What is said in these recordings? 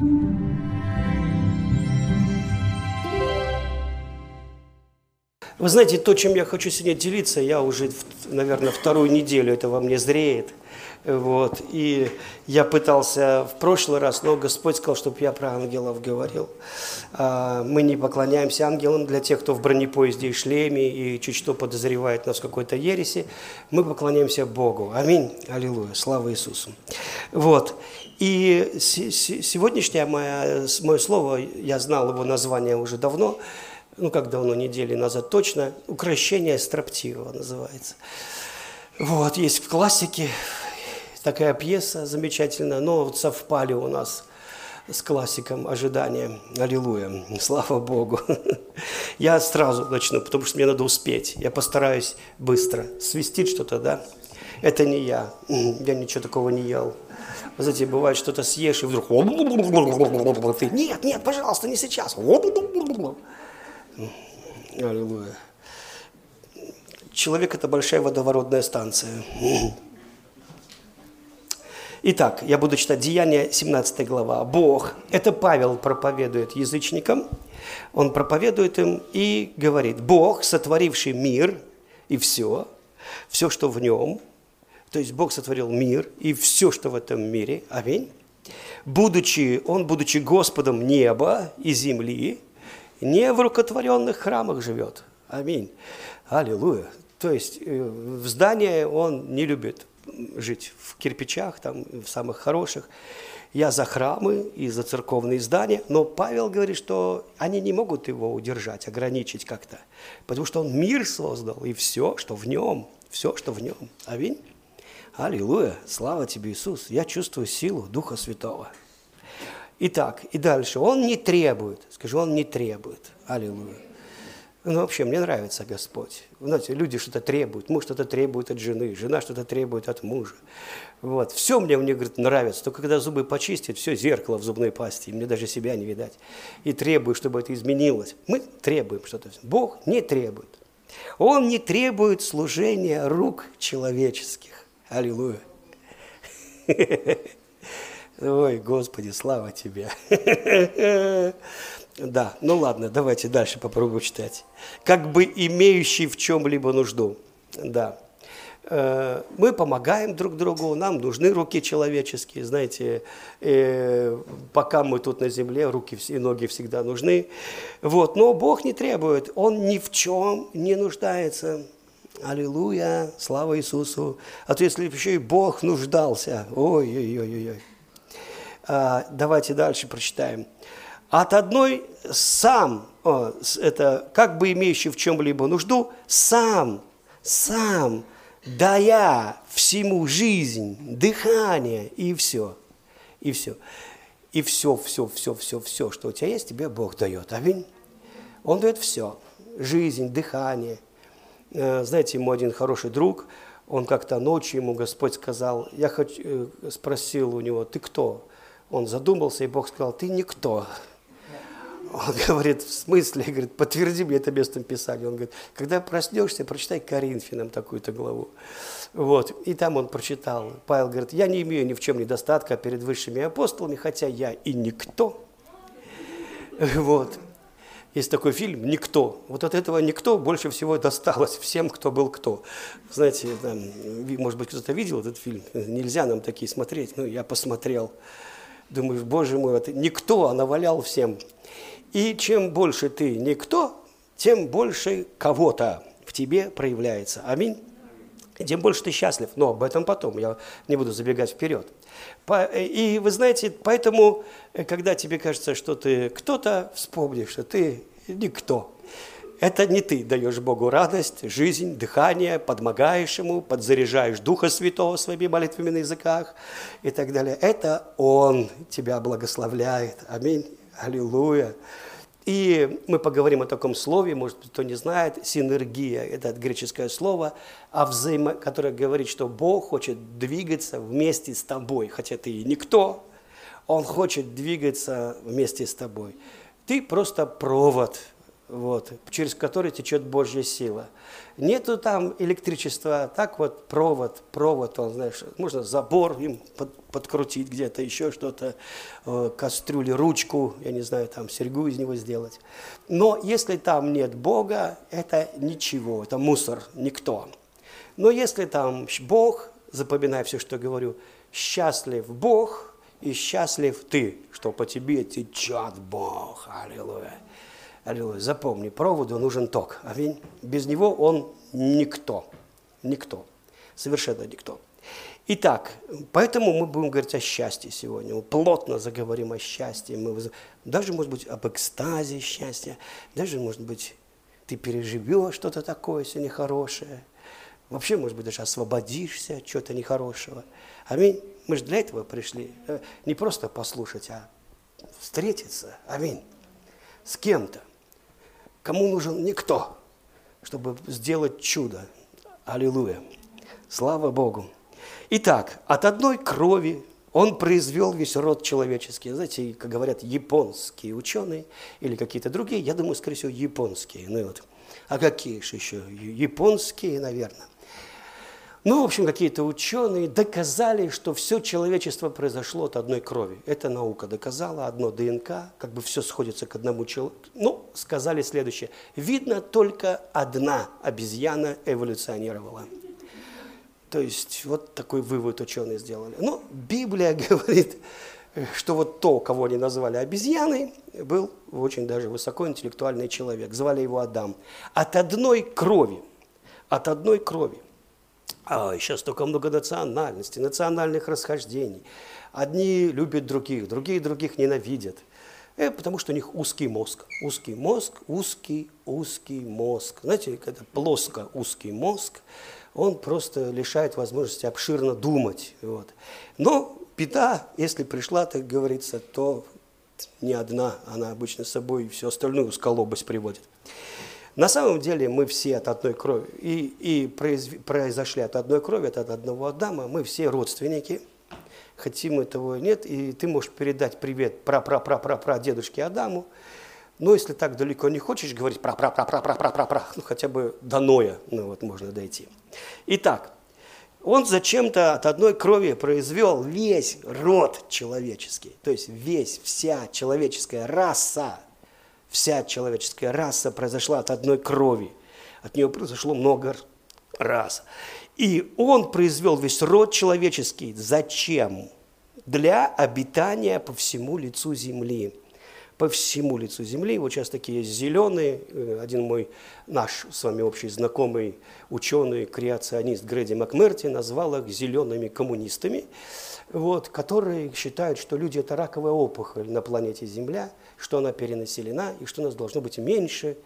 Вы знаете, то, чем я хочу сегодня делиться, я уже, наверное, вторую неделю это во мне зреет. Вот. И я пытался в прошлый раз, но Господь сказал, чтобы я про ангелов говорил. А, мы не поклоняемся ангелам для тех, кто в бронепоезде и шлеме и чуть что подозревает нас в какой-то ереси. Мы поклоняемся Богу. Аминь. Аллилуйя. Слава Иисусу. Вот. И сегодняшнее мое, мое слово, я знал его название уже давно, ну как давно, недели назад точно, «Укращение строптивого» называется. Вот, есть в классике, такая пьеса замечательная, но вот совпали у нас с классиком ожидания. Аллилуйя. Слава Богу. Я сразу начну, потому что мне надо успеть. Я постараюсь быстро. Свистит что-то, да? Это не я. Я ничего такого не ел. Знаете, бывает, что-то съешь, и вдруг... Ты, нет, нет, пожалуйста, не сейчас. Аллилуйя. Человек – это большая водоворотная станция. Итак, я буду читать Деяния, 17 глава. Бог, это Павел проповедует язычникам, он проповедует им и говорит, Бог, сотворивший мир и все, все, что в нем, то есть Бог сотворил мир и все, что в этом мире, аминь, будучи, он, будучи Господом неба и земли, не в рукотворенных храмах живет. Аминь. Аллилуйя. То есть э, в здании он не любит жить в кирпичах, там, в самых хороших. Я за храмы и за церковные здания, но Павел говорит, что они не могут его удержать, ограничить как-то, потому что он мир создал, и все, что в нем, все, что в нем. Аминь. Аллилуйя. Слава тебе, Иисус. Я чувствую силу Духа Святого. Итак, и дальше. Он не требует. Скажи, он не требует. Аллилуйя. Ну, вообще, мне нравится Господь. Знаете, люди что-то требуют, муж что-то требует от жены, жена что-то требует от мужа. Вот. Все мне, мне, говорит, нравится. Только когда зубы почистят, все зеркало в зубной пасте, мне даже себя не видать. И требую, чтобы это изменилось. Мы требуем что-то. Бог не требует. Он не требует служения рук человеческих. Аллилуйя. Ой, Господи, слава Тебе. Да, ну ладно, давайте дальше попробуем читать. Как бы имеющий в чем-либо нужду. Да. Э, мы помогаем друг другу, нам нужны руки человеческие, знаете, э, пока мы тут на земле, руки и ноги всегда нужны. Вот, но Бог не требует, Он ни в чем не нуждается. Аллилуйя, слава Иисусу. А то если еще и Бог нуждался, ой-ой-ой-ой. А, давайте дальше прочитаем. От одной сам, о, это как бы имеющий в чем-либо нужду, сам, сам, дая всему жизнь, дыхание и все, и все. И все, все, все, все, все, что у тебя есть, тебе Бог дает. Аминь. Он дает все. Жизнь, дыхание. Э, знаете, мой один хороший друг, он как-то ночью ему Господь сказал, я хочу, э, спросил у него, ты кто? Он задумался, и Бог сказал, ты никто. Он говорит, в смысле? Говорит, подтверди мне это местом Писания. Он говорит, когда проснешься, прочитай Коринфянам такую-то главу. Вот. И там он прочитал. Павел говорит, я не имею ни в чем недостатка перед высшими апостолами, хотя я и никто. Вот. Есть такой фильм «Никто». Вот от этого «Никто» больше всего досталось всем, кто был кто. Знаете, там, может быть, кто-то видел этот фильм? Нельзя нам такие смотреть. Ну, я посмотрел. Думаешь, боже мой, это никто, а навалял всем. И чем больше ты никто, тем больше кого-то в тебе проявляется. Аминь. Тем больше ты счастлив. Но об этом потом, я не буду забегать вперед. И вы знаете, поэтому, когда тебе кажется, что ты кто-то, вспомни, что ты никто. Это не ты даешь Богу радость, жизнь, дыхание, подмогаешь Ему, подзаряжаешь Духа Святого своими молитвами на языках и так далее. Это Он тебя благословляет. Аминь. Аллилуйя. И мы поговорим о таком слове, может быть, кто не знает, синергия, это греческое слово, а взаимо, которое говорит, что Бог хочет двигаться вместе с тобой, хотя ты и никто, Он хочет двигаться вместе с тобой. Ты просто провод вот, через который течет Божья сила. Нету там электричества, так вот провод, провод, он, знаешь, можно забор им под, подкрутить где-то, еще что-то, э, кастрюли, ручку, я не знаю, там серьгу из него сделать. Но если там нет Бога, это ничего, это мусор, никто. Но если там Бог, запоминай все, что говорю, счастлив Бог и счастлив ты, что по тебе течет Бог. Аллилуйя. Аллилуйя. Запомни, проводу нужен ток. Аминь. Без него он никто. Никто. Совершенно никто. Итак, поэтому мы будем говорить о счастье сегодня. Мы плотно заговорим о счастье. Мы даже, может быть, об экстазе счастья. Даже, может быть, ты переживешь что-то такое сегодня хорошее. Вообще, может быть, даже освободишься от чего-то нехорошего. Аминь. Мы же для этого пришли. Э, не просто послушать, а встретиться. Аминь. С кем-то. Кому нужен никто, чтобы сделать чудо. Аллилуйя. Слава Богу. Итак, от одной крови он произвел весь род человеческий. Знаете, как говорят японские ученые или какие-то другие, я думаю, скорее всего, японские. Ну, вот. А какие же еще? Японские, наверное. Ну, в общем, какие-то ученые доказали, что все человечество произошло от одной крови. Это наука доказала, одно ДНК, как бы все сходится к одному человеку. Ну, сказали следующее. Видно, только одна обезьяна эволюционировала. То есть вот такой вывод ученые сделали. Но Библия говорит, что вот то, кого они назвали обезьяной, был очень даже высокоинтеллектуальный человек. Звали его Адам. От одной крови. От одной крови. А сейчас только много национальностей, национальных расхождений. Одни любят других, другие других ненавидят. Э, потому что у них узкий мозг. Узкий мозг, узкий, узкий мозг. Знаете, когда плоско узкий мозг, он просто лишает возможности обширно думать. Вот. Но беда, если пришла, так говорится, то не одна, она обычно с собой всю остальную усколобость приводит. На самом деле мы все от одной крови, и, и произошли от одной крови, от одного Адама, мы все родственники, хотим мы того нет, и ты можешь передать привет пра-пра-пра-пра-пра дедушке Адаму, но если так далеко не хочешь говорить пра-пра-пра-пра-пра-пра-пра, ну хотя бы до Ноя, ну вот можно дойти. Итак, он зачем-то от одной крови произвел весь род человеческий, то есть весь, вся человеческая раса, Вся человеческая раса произошла от одной крови. От нее произошло много раз. И он произвел весь род человеческий. Зачем? Для обитания по всему лицу земли. По всему лицу земли. Вот сейчас такие зеленые. Э, один мой, наш с вами общий знакомый ученый, креационист Грэди Макмерти назвал их зелеными коммунистами вот, которые считают, что люди – это раковая опухоль на планете Земля, что она перенаселена и что нас должно быть меньше.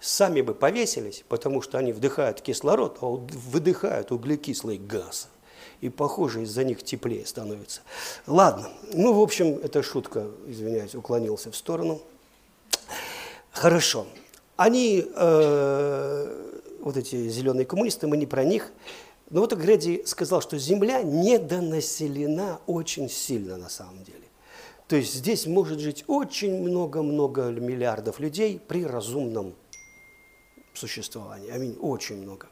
Сами бы повесились, потому что они вдыхают кислород, а выдыхают углекислый газ. И, похоже, из-за них теплее становится. Ладно, ну, в общем, это шутка, извиняюсь, уклонился в сторону. Хорошо. Они, э, вот эти зеленые коммунисты, мы не про них, но вот Греди сказал, что Земля недонаселена очень сильно на самом деле. То есть здесь может жить очень много-много миллиардов людей при разумном существовании. Аминь. Очень много.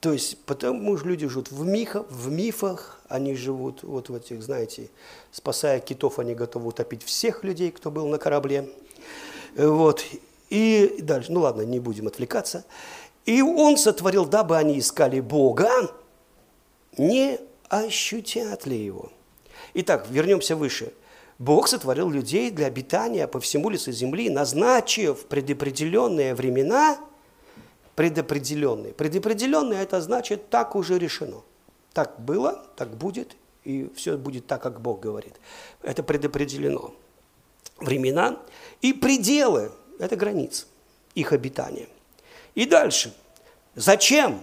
То есть потому что люди живут в мифах, в мифах, они живут вот в этих, знаете, спасая китов, они готовы утопить всех людей, кто был на корабле. Вот. И дальше, ну ладно, не будем отвлекаться. И он сотворил, дабы они искали Бога, не ощутят ли его. Итак, вернемся выше. Бог сотворил людей для обитания по всему лицу земли, назначив предопределенные времена, предопределенные. Предопределенные – это значит, так уже решено. Так было, так будет, и все будет так, как Бог говорит. Это предопределено. Времена и пределы – это границы их обитания. И дальше. Зачем?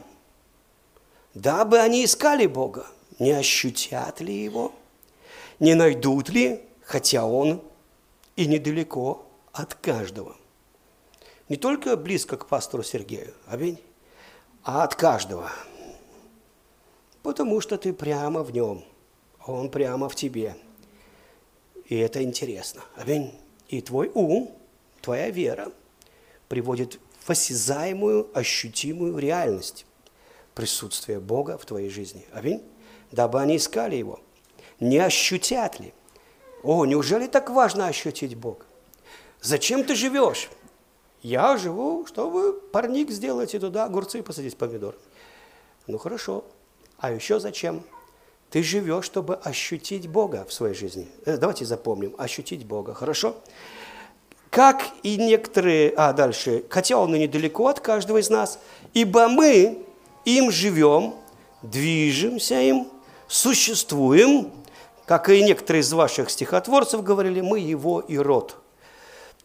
Дабы они искали Бога. Не ощутят ли Его? Не найдут ли, хотя Он и недалеко от каждого. Не только близко к пастору Сергею, аминь, а от каждого. Потому что ты прямо в нем, он прямо в тебе. И это интересно. Аминь. И твой ум, твоя вера – приводит в осязаемую, ощутимую реальность присутствия Бога в твоей жизни. Аминь. Дабы они искали Его. Не ощутят ли? О, неужели так важно ощутить Бога? Зачем ты живешь? Я живу, чтобы парник сделать и туда огурцы посадить помидор. Ну хорошо. А еще зачем? Ты живешь, чтобы ощутить Бога в своей жизни. Э, давайте запомним. Ощутить Бога. Хорошо? Как и некоторые... А, дальше. Хотя он и недалеко от каждого из нас. Ибо мы им живем, движемся им, существуем. Как и некоторые из ваших стихотворцев говорили, мы его и род.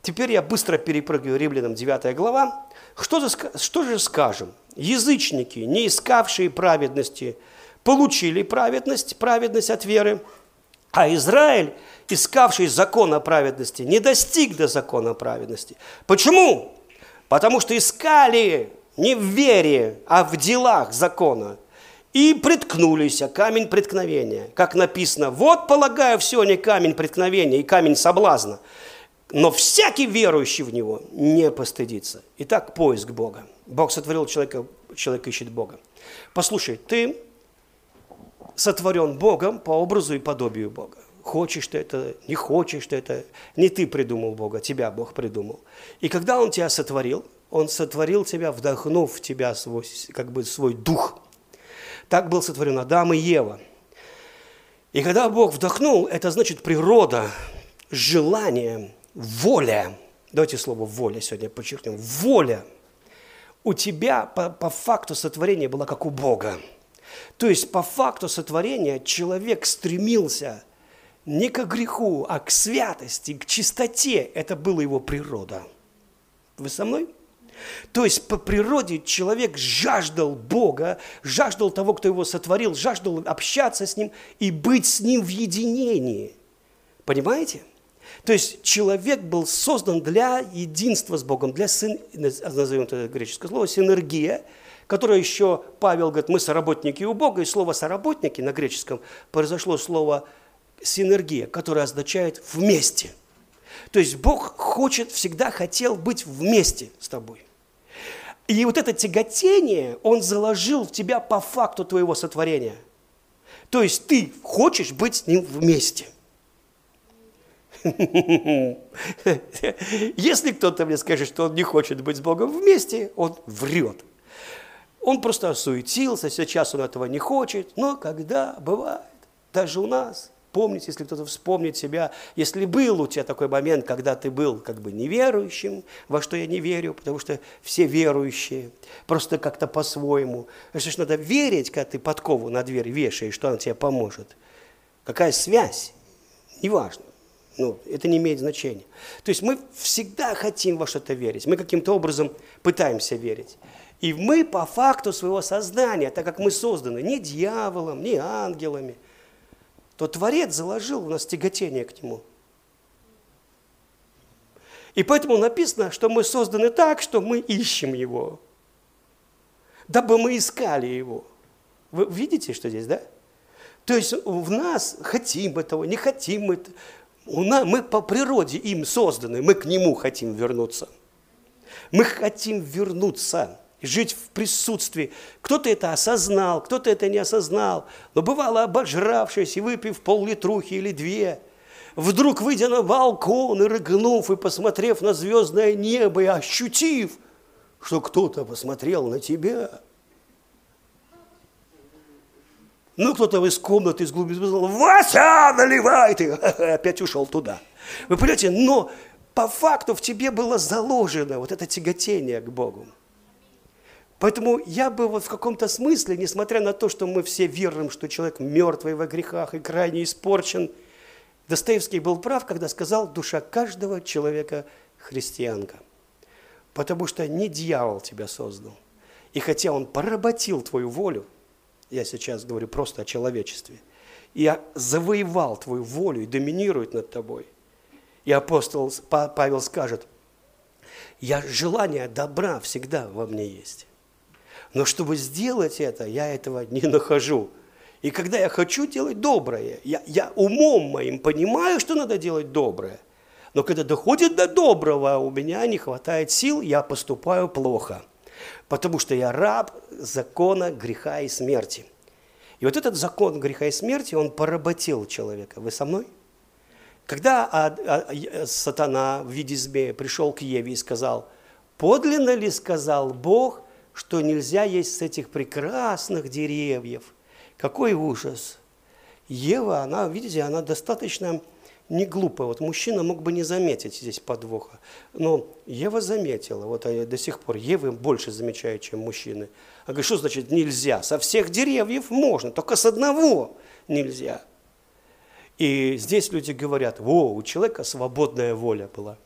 Теперь я быстро перепрыгиваю Римлянам 9 глава. Что же, что же скажем? Язычники, не искавшие праведности, получили праведность, праведность от веры, а Израиль, искавший закона праведности, не достиг до закона праведности. Почему? Потому что искали не в вере, а в делах закона. И приткнулись, а камень преткновения. Как написано, вот полагаю все не камень преткновения и камень соблазна. Но всякий верующий в него не постыдится. Итак, поиск Бога. Бог сотворил человека, человек ищет Бога. Послушай, ты сотворен Богом по образу и подобию Бога. Хочешь ты это, не хочешь ты это, не ты придумал Бога, тебя Бог придумал. И когда Он тебя сотворил, Он сотворил тебя, вдохнув в тебя свой, как бы свой дух. Так был сотворен Адам и Ева. И когда Бог вдохнул, это значит природа, желание, воля. Давайте слово воля сегодня подчеркнем. Воля. У тебя по, по факту сотворения была как у Бога. То есть по факту сотворения человек стремился не к греху, а к святости, к чистоте. Это была его природа. Вы со мной? То есть по природе человек жаждал Бога, жаждал того, кто его сотворил, жаждал общаться с ним и быть с ним в единении. Понимаете? То есть человек был создан для единства с Богом, для, назовем это греческое слово, синергия – которое еще Павел говорит, мы соработники у Бога, и слово «соработники» на греческом произошло слово «синергия», которое означает «вместе». То есть Бог хочет, всегда хотел быть вместе с тобой. И вот это тяготение Он заложил в тебя по факту твоего сотворения. То есть ты хочешь быть с Ним вместе. Если кто-то мне скажет, что он не хочет быть с Богом вместе, он врет. Он просто осуетился, сейчас он этого не хочет, но когда бывает, даже у нас, помните, если кто-то вспомнит себя, если был у тебя такой момент, когда ты был как бы неверующим, во что я не верю, потому что все верующие, просто как-то по-своему. Что ж, надо верить, когда ты подкову на дверь вешаешь, что она тебе поможет. Какая связь? Неважно. Ну, это не имеет значения. То есть мы всегда хотим во что-то верить. Мы каким-то образом пытаемся верить. И мы по факту своего создания, так как мы созданы не дьяволом, не ангелами, то Творец заложил у нас тяготение к Нему. И поэтому написано, что мы созданы так, что мы ищем Его, дабы мы искали Его. Вы видите, что здесь, да? То есть в нас хотим этого, не хотим мы. У нас, мы по природе им созданы, мы к Нему хотим вернуться. Мы хотим вернуться жить в присутствии. Кто-то это осознал, кто-то это не осознал, но бывало обожравшись и выпив пол-литрухи или две, вдруг выйдя на балкон и рыгнув, и посмотрев на звездное небо, и ощутив, что кто-то посмотрел на тебя. Ну, кто-то из комнаты, из глубины сказал, Вася, наливай ты! Опять ушел туда. Вы понимаете, но по факту в тебе было заложено вот это тяготение к Богу. Поэтому я бы вот в каком-то смысле, несмотря на то, что мы все верим, что человек мертвый во грехах и крайне испорчен, Достоевский был прав, когда сказал, душа каждого человека христианка. Потому что не дьявол тебя создал. И хотя он поработил твою волю, я сейчас говорю просто о человечестве, и завоевал твою волю и доминирует над тобой. И апостол Павел скажет, я желание добра всегда во мне есть. Но чтобы сделать это, я этого не нахожу. И когда я хочу делать доброе, я, я умом моим понимаю, что надо делать доброе, Но когда доходит до доброго, у меня не хватает сил, я поступаю плохо. Потому что я раб закона греха и смерти. И вот этот закон греха и смерти, он поработил человека. Вы со мной? Когда а, а, сатана в виде змея пришел к Еве и сказал, подлинно ли сказал Бог, что нельзя есть с этих прекрасных деревьев? Какой ужас! Ева, она, видите, она достаточно не глупая. Вот мужчина мог бы не заметить здесь подвоха. Но Ева заметила. Вот до сих пор Евы больше замечаю, чем мужчины. Она говорит, что значит нельзя? Со всех деревьев можно, только с одного нельзя. И здесь люди говорят, во, у человека свободная воля была.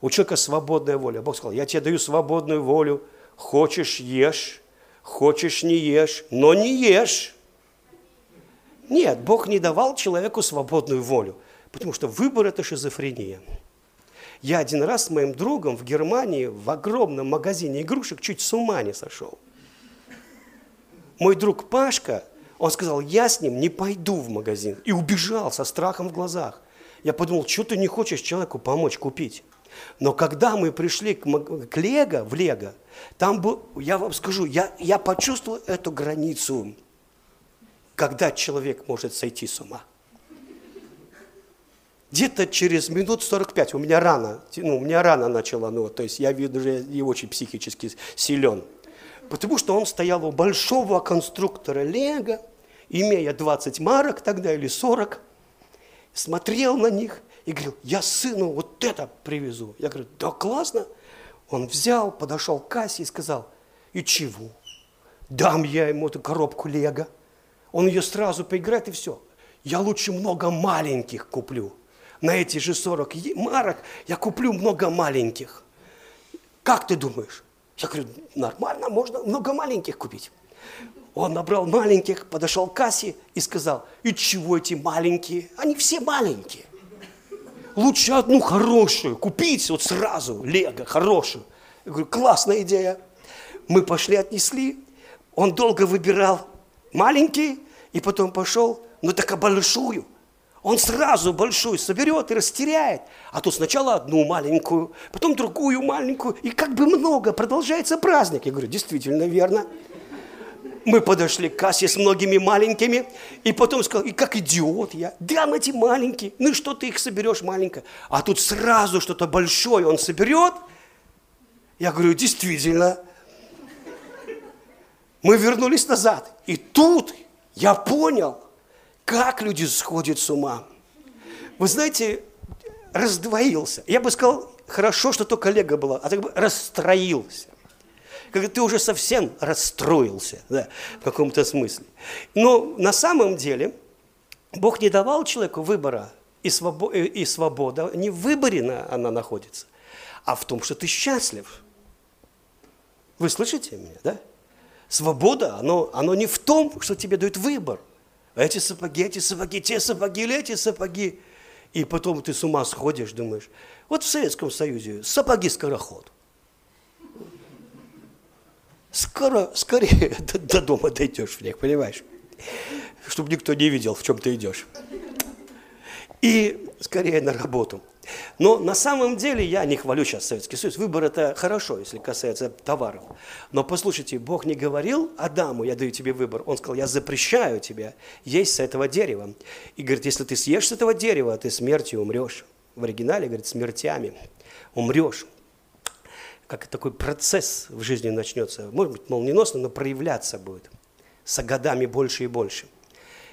У человека свободная воля. Бог сказал, я тебе даю свободную волю. Хочешь – ешь, хочешь – не ешь, но не ешь. Нет, Бог не давал человеку свободную волю, потому что выбор – это шизофрения. Я один раз с моим другом в Германии в огромном магазине игрушек чуть с ума не сошел. Мой друг Пашка, он сказал, я с ним не пойду в магазин. И убежал со страхом в глазах. Я подумал, что ты не хочешь человеку помочь купить? Но когда мы пришли к, к Лего, в Лего, там был, я вам скажу, я, я почувствовал эту границу когда человек может сойти с ума. Где-то через минут 45, у меня рано, ну, у меня рано начало, ну, то есть я что я не очень психически силен. Потому что он стоял у большого конструктора Лего, имея 20 марок тогда или 40, смотрел на них и говорил, я сыну вот это привезу. Я говорю, да классно. Он взял, подошел к кассе и сказал, и чего? Дам я ему эту коробку Лего он ее сразу поиграет и все. Я лучше много маленьких куплю. На эти же 40 марок я куплю много маленьких. Как ты думаешь? Я говорю, нормально, можно много маленьких купить. Он набрал маленьких, подошел к кассе и сказал, и чего эти маленькие? Они все маленькие. Лучше одну хорошую купить вот сразу, лего, хорошую. Я говорю, классная идея. Мы пошли, отнесли. Он долго выбирал маленький, и потом пошел, ну так а большую. Он сразу большую соберет и растеряет. А то сначала одну маленькую, потом другую маленькую. И как бы много, продолжается праздник. Я говорю, действительно верно. Мы подошли к кассе с многими маленькими, и потом сказал, и как идиот я, дам эти маленькие, ну что ты их соберешь маленькое? А тут сразу что-то большое он соберет. Я говорю, действительно, мы вернулись назад. И тут я понял, как люди сходят с ума. Вы знаете, раздвоился. Я бы сказал, хорошо, что то коллега была, а так бы расстроился. Как ты уже совсем расстроился, да, в каком-то смысле. Но на самом деле Бог не давал человеку выбора, и, свобо- и свобода не в выборе она находится, а в том, что ты счастлив. Вы слышите меня, да? Свобода, оно, оно не в том, что тебе дают выбор. Эти сапоги, эти сапоги, те сапоги или эти сапоги. И потом ты с ума сходишь, думаешь. Вот в Советском Союзе сапоги-скороход. Скоро, скорее до, до дома дойдешь в понимаешь? Чтобы никто не видел, в чем ты идешь. И скорее на работу. Но на самом деле я не хвалю сейчас Советский Союз. Выбор это хорошо, если касается товаров. Но послушайте, Бог не говорил Адаму, я даю тебе выбор. Он сказал, я запрещаю тебе есть с этого дерева. И говорит, если ты съешь с этого дерева, ты смертью умрешь. В оригинале говорит, смертями умрешь. Как такой процесс в жизни начнется. Может быть, молниеносно, но проявляться будет. С годами больше и больше.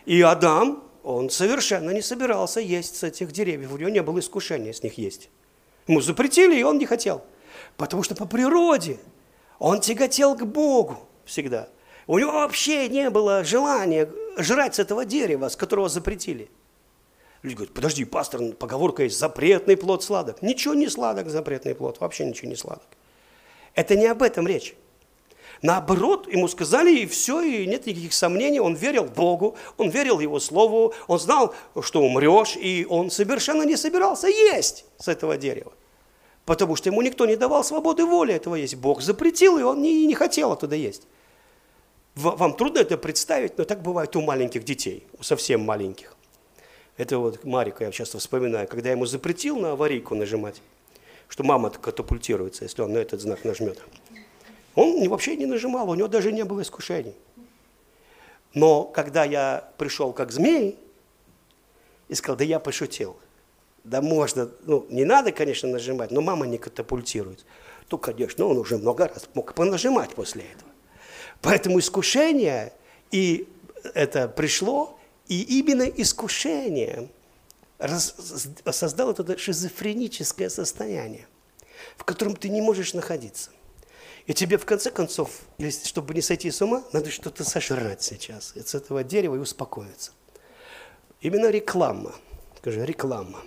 И Адам, он совершенно не собирался есть с этих деревьев. У него не было искушения с них есть. Ему запретили, и он не хотел. Потому что по природе он тяготел к Богу всегда. У него вообще не было желания жрать с этого дерева, с которого запретили. Люди говорят, подожди, пастор, поговорка есть, запретный плод сладок. Ничего не сладок, запретный плод, вообще ничего не сладок. Это не об этом речь. Наоборот, ему сказали, и все, и нет никаких сомнений, он верил Богу, он верил Его Слову, он знал, что умрешь, и он совершенно не собирался есть с этого дерева. Потому что ему никто не давал свободы воли этого есть. Бог запретил, и он не, не хотел оттуда есть. Вам трудно это представить, но так бывает у маленьких детей, у совсем маленьких. Это вот Марика я часто вспоминаю, когда ему запретил на аварийку нажимать, что мама катапультируется, если он на этот знак нажмет. Он вообще не нажимал, у него даже не было искушений. Но когда я пришел как змей и сказал, да я пошутил, да можно, ну не надо, конечно, нажимать, но мама не катапультирует, то, конечно, он уже много раз мог понажимать после этого. Поэтому искушение, и это пришло, и именно искушение раз, создало это шизофреническое состояние, в котором ты не можешь находиться. И тебе в конце концов, чтобы не сойти с ума, надо что-то сожрать сейчас с этого дерева и успокоиться. Именно реклама. Скажи, реклама.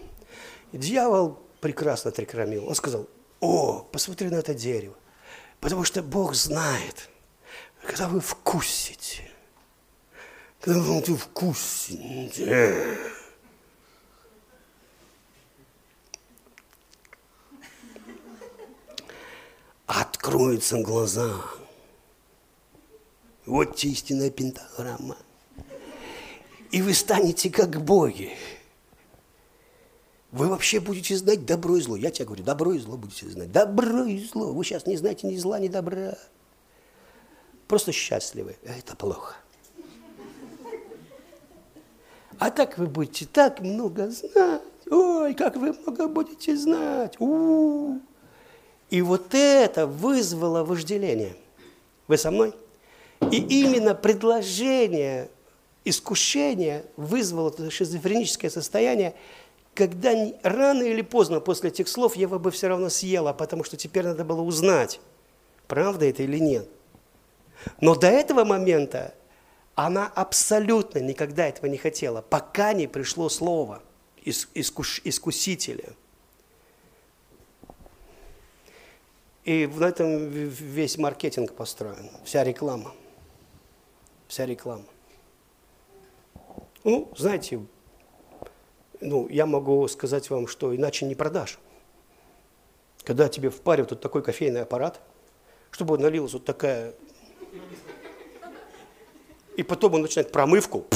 Дьявол прекрасно отрекламил. Он сказал, о, посмотри на это дерево. Потому что Бог знает, когда вы вкусите, когда вы вкусите, откроются глаза. Вот истинная пентаграмма. И вы станете как боги. Вы вообще будете знать добро и зло. Я тебе говорю, добро и зло будете знать. Добро и зло. Вы сейчас не знаете ни зла, ни добра. Просто счастливы. Это плохо. А так вы будете так много знать. Ой, как вы много будете знать. У-у-у. И вот это вызвало вожделение. Вы со мной? И именно предложение, искушение вызвало это шизофреническое состояние, когда рано или поздно после этих слов я бы все равно съела, потому что теперь надо было узнать, правда это или нет. Но до этого момента она абсолютно никогда этого не хотела, пока не пришло слово искус, искусителя – И в этом весь маркетинг построен, вся реклама. Вся реклама. Ну, знаете, ну, я могу сказать вам, что иначе не продашь. Когда тебе впаривают вот такой кофейный аппарат, чтобы налилась вот такая... И потом он начинает промывку.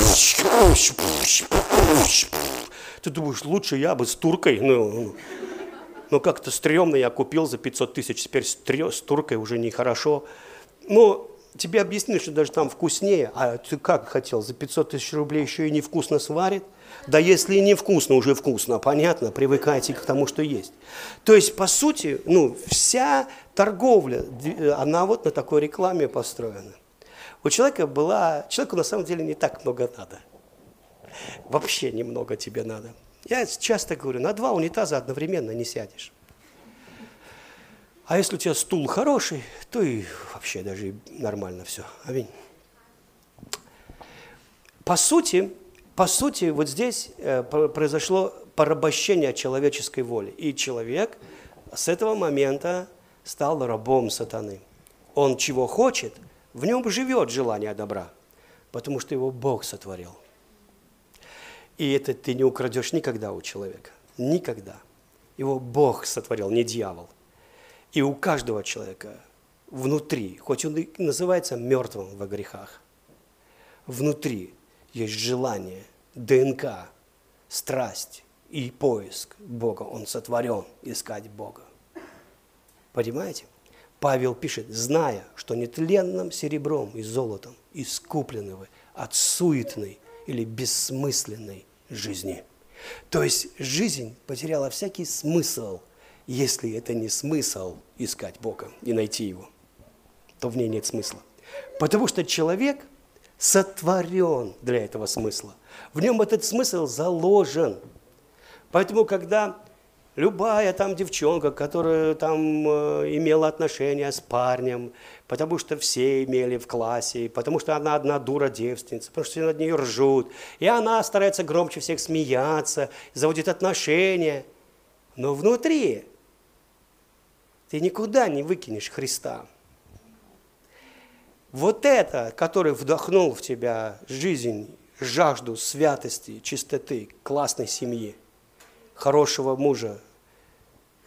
Ты думаешь, лучше я бы с туркой, ну, ну но как-то стрёмно я купил за 500 тысяч, теперь с, трё, с туркой уже нехорошо. Но тебе объяснили, что даже там вкуснее, а ты как хотел, за 500 тысяч рублей еще и невкусно сварит? Да если и невкусно, уже вкусно, понятно, привыкайте к тому, что есть. То есть, по сути, ну, вся торговля, она вот на такой рекламе построена. У человека была, человеку на самом деле не так много надо. Вообще немного тебе надо. Я часто говорю, на два унитаза одновременно не сядешь. А если у тебя стул хороший, то и вообще даже нормально все. Аминь. По сути, по сути, вот здесь э, произошло порабощение человеческой воли. И человек с этого момента стал рабом сатаны. Он чего хочет, в нем живет желание добра, потому что его Бог сотворил. И это ты не украдешь никогда у человека. Никогда. Его Бог сотворил, не дьявол. И у каждого человека внутри, хоть он и называется мертвым во грехах, внутри есть желание, ДНК, страсть и поиск Бога. Он сотворен искать Бога. Понимаете? Павел пишет, зная, что нетленным серебром и золотом искуплены вы от суетной или бессмысленной жизни. То есть жизнь потеряла всякий смысл, если это не смысл искать Бога и найти Его, то в ней нет смысла. Потому что человек сотворен для этого смысла. В нем этот смысл заложен. Поэтому, когда любая там девчонка, которая там э, имела отношения с парнем, потому что все имели в классе, потому что она одна дура девственница, потому что все над нее ржут, и она старается громче всех смеяться, заводит отношения. Но внутри ты никуда не выкинешь Христа. Вот это, который вдохнул в тебя жизнь, жажду святости, чистоты, классной семьи, хорошего мужа,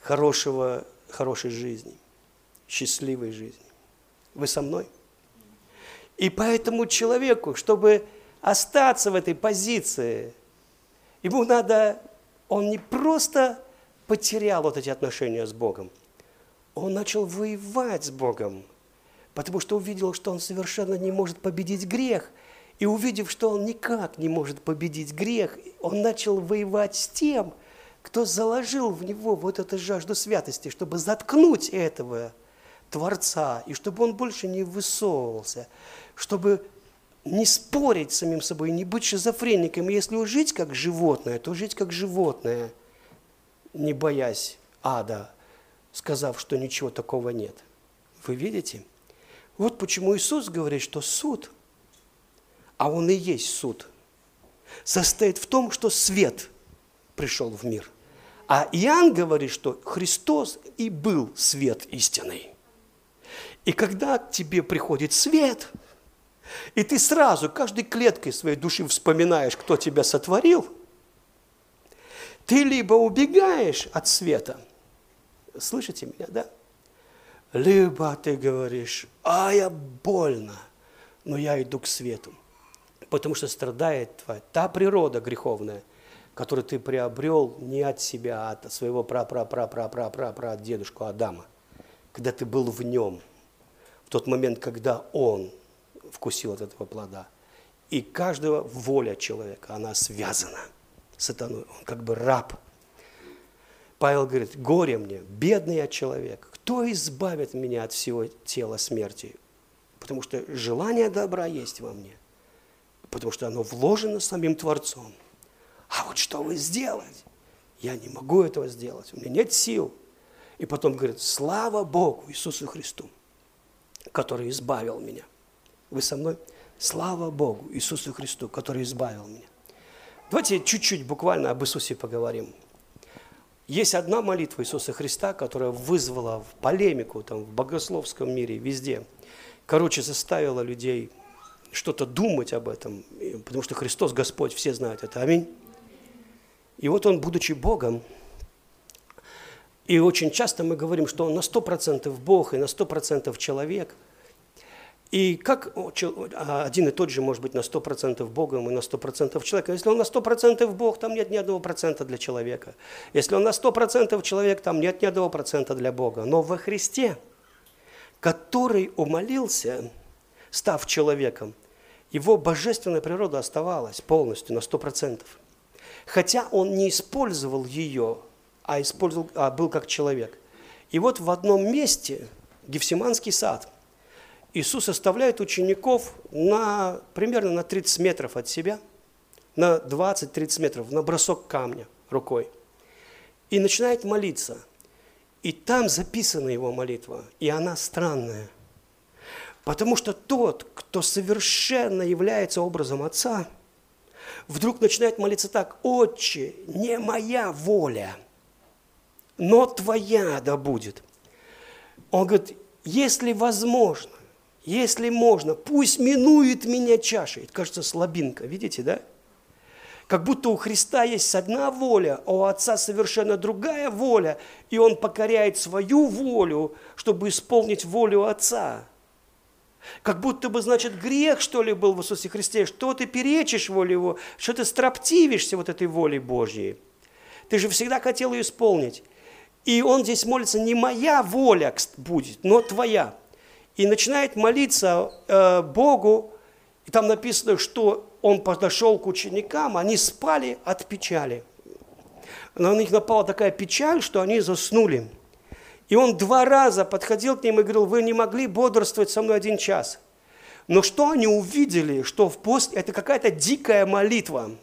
хорошего, хорошей жизни, счастливой жизни. Вы со мной? И поэтому человеку, чтобы остаться в этой позиции, Ему надо, он не просто потерял вот эти отношения с Богом, он начал воевать с Богом, потому что увидел, что он совершенно не может победить грех. И увидев, что он никак не может победить грех, он начал воевать с тем, кто заложил в него вот эту жажду святости, чтобы заткнуть этого Творца, и чтобы он больше не высовывался, чтобы не спорить с самим собой, не быть шизофреником. Если жить как животное, то жить как животное, не боясь ада, сказав, что ничего такого нет. Вы видите? Вот почему Иисус говорит, что суд, а Он и есть суд, состоит в том, что свет пришел в мир. А Иоанн говорит, что Христос и был свет истинный. И когда к тебе приходит свет, и ты сразу каждой клеткой своей души вспоминаешь, кто тебя сотворил, ты либо убегаешь от света, слышите меня, да? Либо ты говоришь, а я больно, но я иду к свету, потому что страдает твоя та природа греховная, которую ты приобрел не от себя, а от своего пра-пра-пра-пра-пра-пра дедушку Адама, когда ты был в нем, в тот момент, когда он вкусил от этого плода. И каждого воля человека, она связана с сатаной, он как бы раб. Павел говорит, горе мне, бедный я человек, кто избавит меня от всего тела смерти? Потому что желание добра есть во мне, потому что оно вложено самим Творцом. А вот что вы сделать? Я не могу этого сделать, у меня нет сил. И потом говорит, слава Богу, Иисусу Христу, который избавил меня. Вы со мной? Слава Богу, Иисусу Христу, который избавил меня. Давайте чуть-чуть буквально об Иисусе поговорим. Есть одна молитва Иисуса Христа, которая вызвала полемику там, в богословском мире, везде. Короче, заставила людей что-то думать об этом, потому что Христос Господь, все знают это. Аминь. И вот Он, будучи Богом, и очень часто мы говорим, что Он на 100% Бог и на 100% человек – и как а, один и тот же может быть на 100% Богом и на 100% человеком? Если он на 100% Бог, там нет ни одного процента для человека. Если он на 100% человек, там нет ни одного процента для Бога. Но во Христе, который умолился, став человеком, его божественная природа оставалась полностью на 100%. Хотя он не использовал ее, а, использовал, а был как человек. И вот в одном месте, Гефсиманский сад – Иисус оставляет учеников на, примерно на 30 метров от себя, на 20-30 метров, на бросок камня рукой. И начинает молиться. И там записана его молитва, и она странная. Потому что тот, кто совершенно является образом Отца, вдруг начинает молиться так, «Отче, не моя воля, но Твоя да будет». Он говорит, если возможно, если можно, пусть минует меня чаша. Это кажется слабинка, видите, да? Как будто у Христа есть одна воля, а у Отца совершенно другая воля, и Он покоряет свою волю, чтобы исполнить волю Отца. Как будто бы, значит, грех, что ли, был в Иисусе Христе, что ты перечишь воле Его, что ты строптивишься вот этой волей Божьей. Ты же всегда хотел ее исполнить. И он здесь молится, не моя воля будет, но твоя и начинает молиться э, Богу, и там написано, что он подошел к ученикам, они спали от печали. На них напала такая печаль, что они заснули. И он два раза подходил к ним и говорил, вы не могли бодрствовать со мной один час. Но что они увидели, что в пост это какая-то дикая молитва –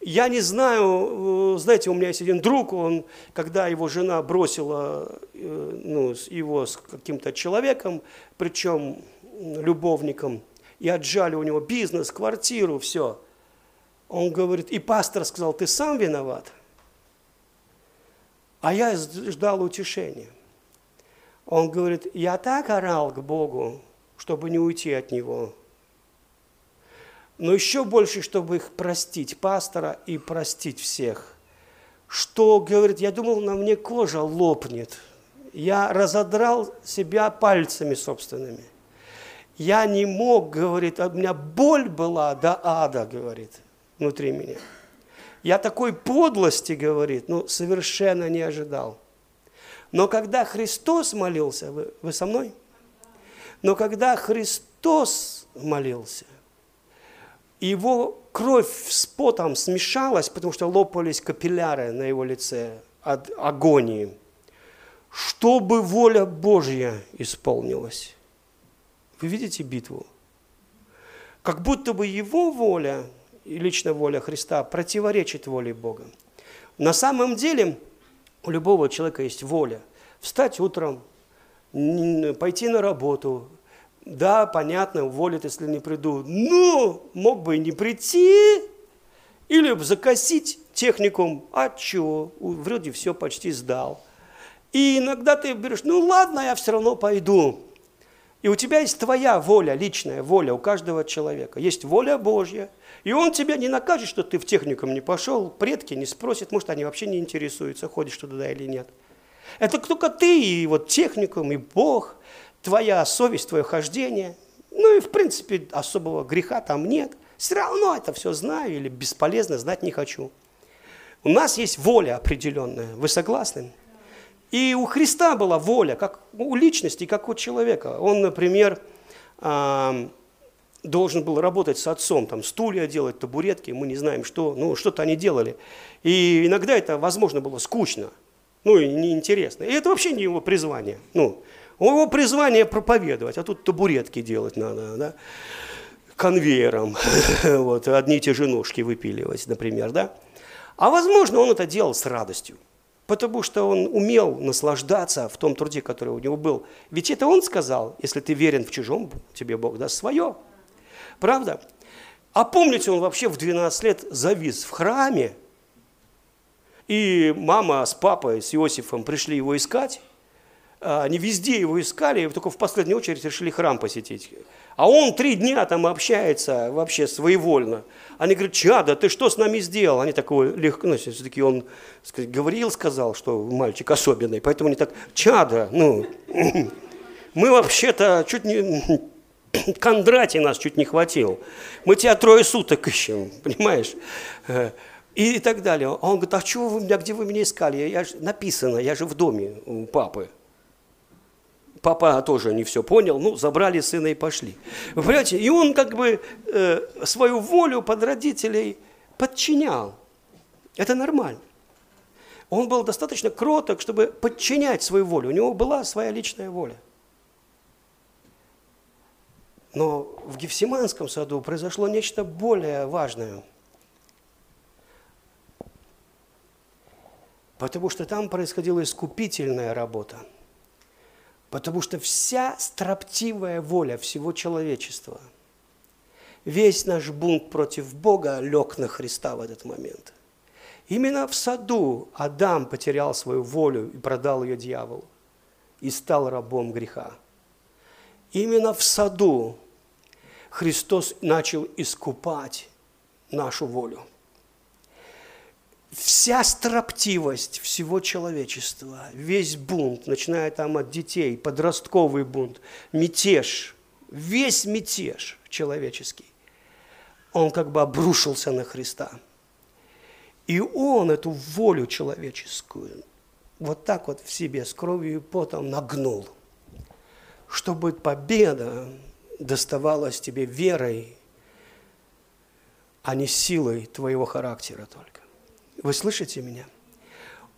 я не знаю, э, знаете, у меня есть один друг, он, когда его жена бросила э, ну, его с каким-то человеком, причем любовником, и отжали у него бизнес, квартиру, все. Он говорит, и пастор сказал, ты сам виноват. А я ждал утешения. Он говорит, я так орал к Богу, чтобы не уйти от Него но еще больше, чтобы их простить, пастора и простить всех. Что, говорит, я думал, на мне кожа лопнет. Я разодрал себя пальцами собственными. Я не мог, говорит, а у меня боль была до ада, говорит, внутри меня. Я такой подлости, говорит, ну, совершенно не ожидал. Но когда Христос молился, вы, вы со мной? Но когда Христос молился, его кровь с потом смешалась, потому что лопались капилляры на его лице от агонии, чтобы воля Божья исполнилась. Вы видите битву? Как будто бы его воля и личная воля Христа противоречит воле Бога. На самом деле у любого человека есть воля. Встать утром, пойти на работу. Да, понятно, уволят, если не приду. Но мог бы и не прийти, или закосить техникум. А чего? Вроде все почти сдал. И иногда ты берешь, ну ладно, я все равно пойду. И у тебя есть твоя воля, личная воля у каждого человека. Есть воля Божья. И он тебя не накажет, что ты в техникум не пошел, предки не спросят, может, они вообще не интересуются, ходишь туда или нет. Это только ты, и вот техникум, и Бог, твоя совесть, твое хождение. Ну и, в принципе, особого греха там нет. Все равно это все знаю или бесполезно, знать не хочу. У нас есть воля определенная. Вы согласны? И у Христа была воля, как у личности, как у человека. Он, например, должен был работать с отцом, там стулья делать, табуретки, мы не знаем что, ну что-то они делали. И иногда это, возможно, было скучно, ну и неинтересно. И это вообще не его призвание. Ну, его призвание проповедовать, а тут табуретки делать надо, да, конвейером, вот, одни и те же ножки выпиливать, например, да. А возможно, он это делал с радостью потому что он умел наслаждаться в том труде, который у него был. Ведь это он сказал, если ты верен в чужом, тебе Бог даст свое. Правда? А помните, он вообще в 12 лет завис в храме, и мама с папой, с Иосифом пришли его искать. А, они везде его искали, только в последнюю очередь решили храм посетить. А он три дня там общается вообще своевольно. Они говорят, Чада, ты что с нами сделал? Они такой легко, ну, все-таки он сказать, говорил, сказал, что мальчик особенный, поэтому они так, Чада, ну, мы вообще-то чуть не, Кондратий нас чуть не хватил. Мы тебя трое суток ищем, понимаешь? Э, и так далее. Он говорит, а чего вы меня, где вы меня искали? Я, я, написано, я же в доме у папы. Папа тоже не все понял, ну, забрали сына и пошли. Вы понимаете, и он как бы э, свою волю под родителей подчинял. Это нормально. Он был достаточно кроток, чтобы подчинять свою волю. У него была своя личная воля. Но в Гефсиманском саду произошло нечто более важное. Потому что там происходила искупительная работа – Потому что вся строптивая воля всего человечества, весь наш бунт против Бога лег на Христа в этот момент. Именно в саду Адам потерял свою волю и продал ее дьяволу и стал рабом греха. Именно в саду Христос начал искупать нашу волю вся строптивость всего человечества, весь бунт, начиная там от детей, подростковый бунт, мятеж, весь мятеж человеческий, он как бы обрушился на Христа. И он эту волю человеческую вот так вот в себе с кровью и потом нагнул, чтобы победа доставалась тебе верой, а не силой твоего характера только. Вы слышите меня?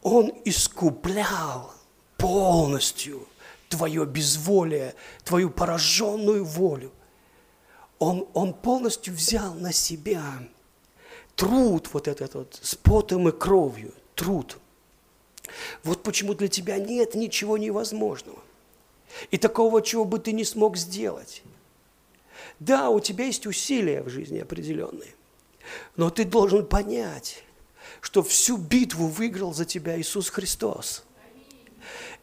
Он искуплял полностью твое безволие, твою пораженную волю. Он, он полностью взял на себя труд вот этот вот с потом и кровью, труд. Вот почему для тебя нет ничего невозможного. И такого, чего бы ты не смог сделать. Да, у тебя есть усилия в жизни определенные, но ты должен понять, что всю битву выиграл за тебя Иисус Христос.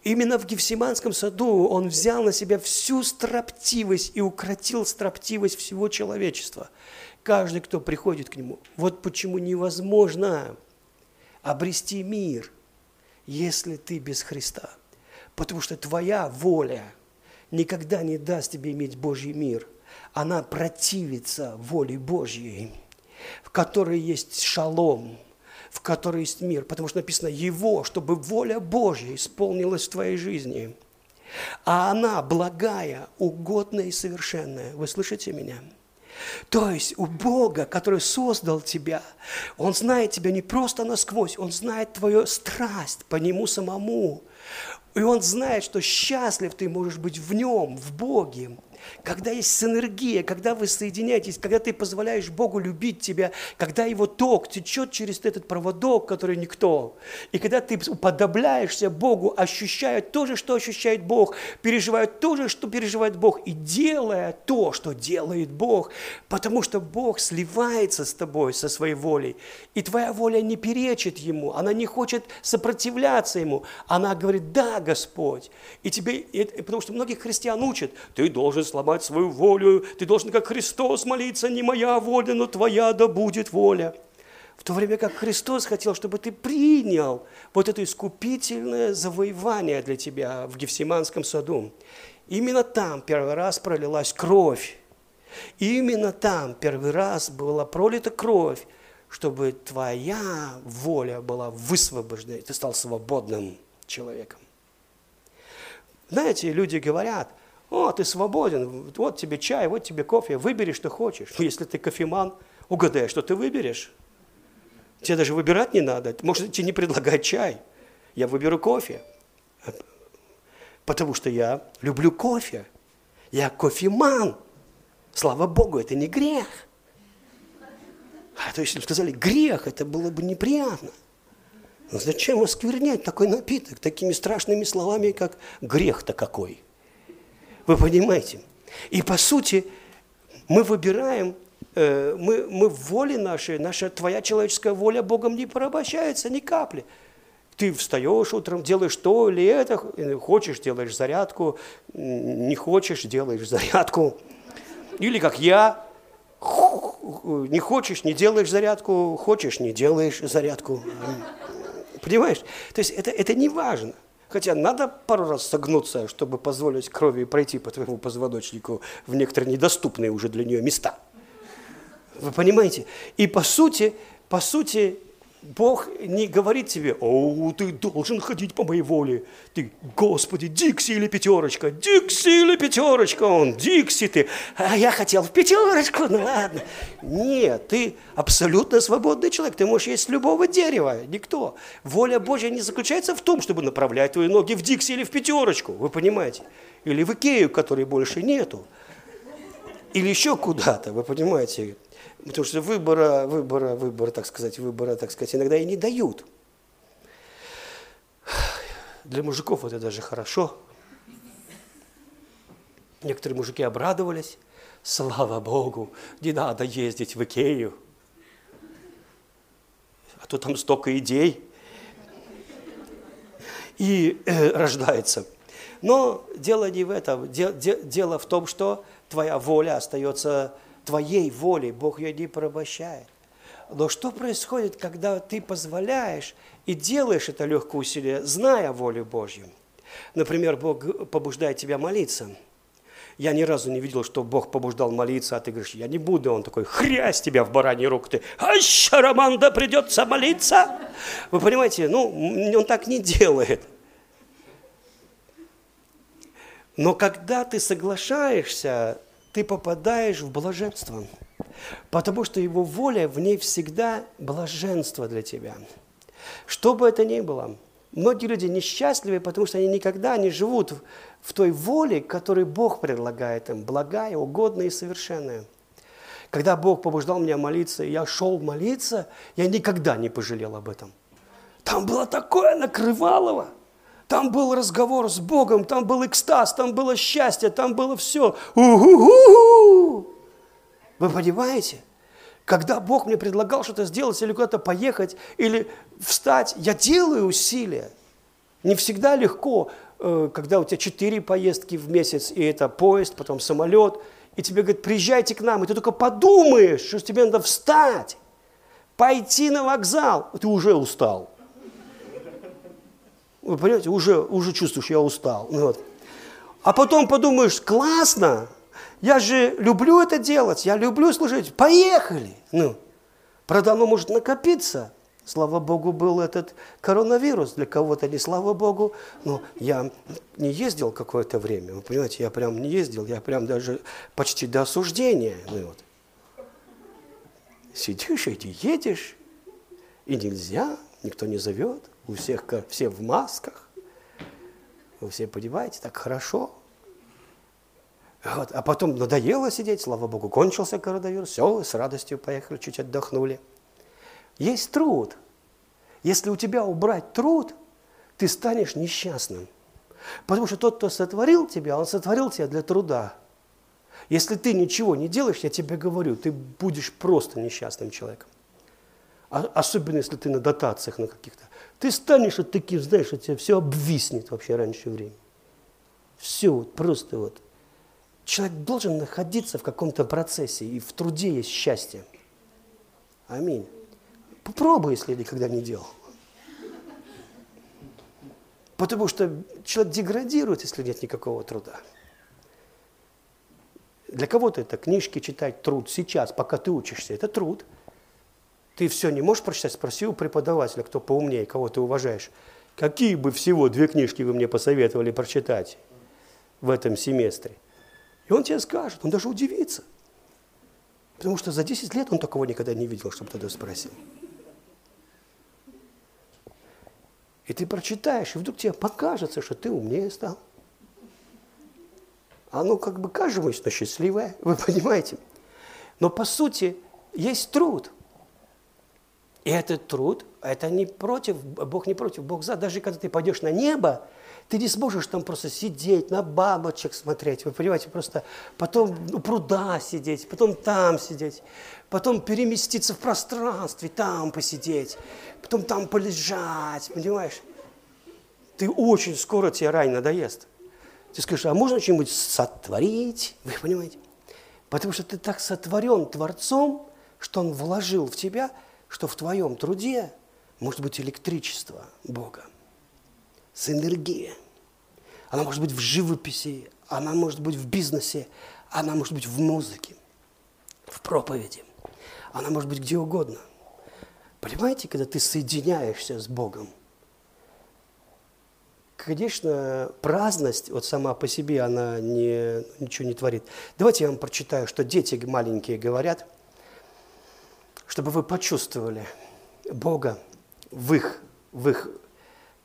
Именно в Гефсиманском саду Он взял на себя всю строптивость и укротил строптивость всего человечества. Каждый, кто приходит к Нему. Вот почему невозможно обрести мир, если ты без Христа. Потому что твоя воля никогда не даст тебе иметь Божий мир. Она противится воле Божьей, в которой есть шалом – в которой есть мир. Потому что написано «Его, чтобы воля Божья исполнилась в твоей жизни». А она благая, угодная и совершенная. Вы слышите меня? То есть у Бога, который создал тебя, Он знает тебя не просто насквозь, Он знает твою страсть по Нему самому. И Он знает, что счастлив ты можешь быть в Нем, в Боге когда есть синергия, когда вы соединяетесь, когда ты позволяешь Богу любить тебя, когда Его ток течет через этот проводок, который никто, и когда ты уподобляешься Богу, ощущая то же, что ощущает Бог, переживая то же, что переживает Бог, и делая то, что делает Бог, потому что Бог сливается с тобой, со своей волей, и твоя воля не перечит Ему, она не хочет сопротивляться Ему, она говорит, да, Господь, и тебе, потому что многих христиан учат, ты должен сломать свою волю, ты должен как Христос молиться, не моя воля, но твоя да будет воля. В то время как Христос хотел, чтобы ты принял вот это искупительное завоевание для тебя в Гефсиманском саду. Именно там первый раз пролилась кровь. Именно там первый раз была пролита кровь, чтобы твоя воля была высвобождена, и ты стал свободным человеком. Знаете, люди говорят, о, ты свободен, вот тебе чай, вот тебе кофе, выбери, что хочешь. Ну, если ты кофеман, угадай, что ты выберешь. Тебе даже выбирать не надо. Может, тебе не предлагать чай. Я выберу кофе. Потому что я люблю кофе. Я кофеман. Слава Богу, это не грех. А то если сказали грех, это было бы неприятно. Но зачем осквернять такой напиток такими страшными словами, как грех-то какой? Вы понимаете? И по сути мы выбираем, э, мы, мы в воле нашей, наша твоя человеческая воля Богом не порабощается ни капли. Ты встаешь утром, делаешь то или это, хочешь, делаешь зарядку, не хочешь, делаешь зарядку. Или как я, не хочешь, не делаешь зарядку, хочешь, не делаешь зарядку. Понимаешь? То есть это, это не важно. Хотя надо пару раз согнуться, чтобы позволить крови пройти по твоему позвоночнику в некоторые недоступные уже для нее места. Вы понимаете? И по сути, по сути, Бог не говорит тебе, о, ты должен ходить по моей воле. Ты, Господи, Дикси или пятерочка, Дикси или пятерочка, он, Дикси ты. А я хотел в пятерочку, ну ладно. Нет, ты абсолютно свободный человек, ты можешь есть любого дерева, никто. Воля Божья не заключается в том, чтобы направлять твои ноги в Дикси или в пятерочку, вы понимаете? Или в Икею, которой больше нету. Или еще куда-то, вы понимаете? Потому что выбора, выбора, выбора, так сказать, выбора, так сказать, иногда и не дают. Для мужиков это даже хорошо. Некоторые мужики обрадовались. Слава Богу, не надо ездить в Икею. А то там столько идей. И э, рождается. Но дело не в этом. Дело в том, что твоя воля остается твоей волей, Бог ее не порабощает. Но что происходит, когда ты позволяешь и делаешь это легкое усилие, зная волю Божью? Например, Бог побуждает тебя молиться. Я ни разу не видел, что Бог побуждал молиться, а ты говоришь, я не буду. Он такой, хрясь тебя в бараньи руку, ты, а Шараманда придется молиться. Вы понимаете, ну, он так не делает. Но когда ты соглашаешься ты попадаешь в блаженство, потому что Его воля, в ней всегда блаженство для тебя. Что бы это ни было, многие люди несчастливы, потому что они никогда не живут в той воле, которую Бог предлагает им, благая, угодная и совершенная. Когда Бог побуждал меня молиться, и я шел молиться, я никогда не пожалел об этом. Там было такое накрывалово – там был разговор с Богом, там был экстаз, там было счастье, там было все. У-ху-ху-ху! Вы понимаете? Когда Бог мне предлагал что-то сделать или куда-то поехать, или встать, я делаю усилия. Не всегда легко, э, когда у тебя четыре поездки в месяц, и это поезд, потом самолет, и тебе говорят, приезжайте к нам, и ты только подумаешь, что тебе надо встать, пойти на вокзал, ты уже устал. Вы понимаете, уже, уже чувствуешь, я устал. Ну вот. А потом подумаешь, классно, я же люблю это делать, я люблю служить, поехали. Ну, правда, оно может накопиться Слава Богу, был этот коронавирус, для кого-то не слава Богу. Но я не ездил какое-то время, вы понимаете, я прям не ездил, я прям даже почти до осуждения. Ну, вот. Сидишь и едешь, и нельзя, никто не зовет, у всех все в масках. Вы все понимаете, так хорошо. Вот. А потом надоело сидеть, слава богу, кончился коронавирус, все, с радостью поехали, чуть отдохнули. Есть труд. Если у тебя убрать труд, ты станешь несчастным. Потому что тот, кто сотворил тебя, он сотворил тебя для труда. Если ты ничего не делаешь, я тебе говорю, ты будешь просто несчастным человеком. А, особенно, если ты на дотациях на каких-то. Ты станешь вот таким, знаешь, у тебя все обвиснет вообще раньше времени. Все, вот просто вот. Человек должен находиться в каком-то процессе, и в труде есть счастье. Аминь. Попробуй, если никогда не делал. Потому что человек деградирует, если нет никакого труда. Для кого-то это книжки читать труд сейчас, пока ты учишься, это труд. Ты все не можешь прочитать, спроси у преподавателя, кто поумнее, кого ты уважаешь. Какие бы всего две книжки вы мне посоветовали прочитать в этом семестре? И он тебе скажет, он даже удивится. Потому что за 10 лет он такого никогда не видел, чтобы тогда спросил. И ты прочитаешь, и вдруг тебе покажется, что ты умнее стал. Оно как бы кажется счастливое, вы понимаете. Но по сути есть труд. И этот труд, это не против, Бог не против, Бог за. Даже когда ты пойдешь на небо, ты не сможешь там просто сидеть, на бабочек смотреть, вы понимаете, просто потом у пруда сидеть, потом там сидеть, потом переместиться в пространстве, там посидеть, потом там полежать, понимаешь? Ты очень скоро тебе рай надоест. Ты скажешь, а можно что-нибудь сотворить? Вы понимаете? Потому что ты так сотворен Творцом, что Он вложил в тебя, что в твоем труде может быть электричество Бога, с энергией. Она может быть в живописи, она может быть в бизнесе, она может быть в музыке, в проповеди. Она может быть где угодно. Понимаете, когда ты соединяешься с Богом, конечно, праздность вот сама по себе, она не, ничего не творит. Давайте я вам прочитаю, что дети маленькие говорят, чтобы вы почувствовали Бога в их, в их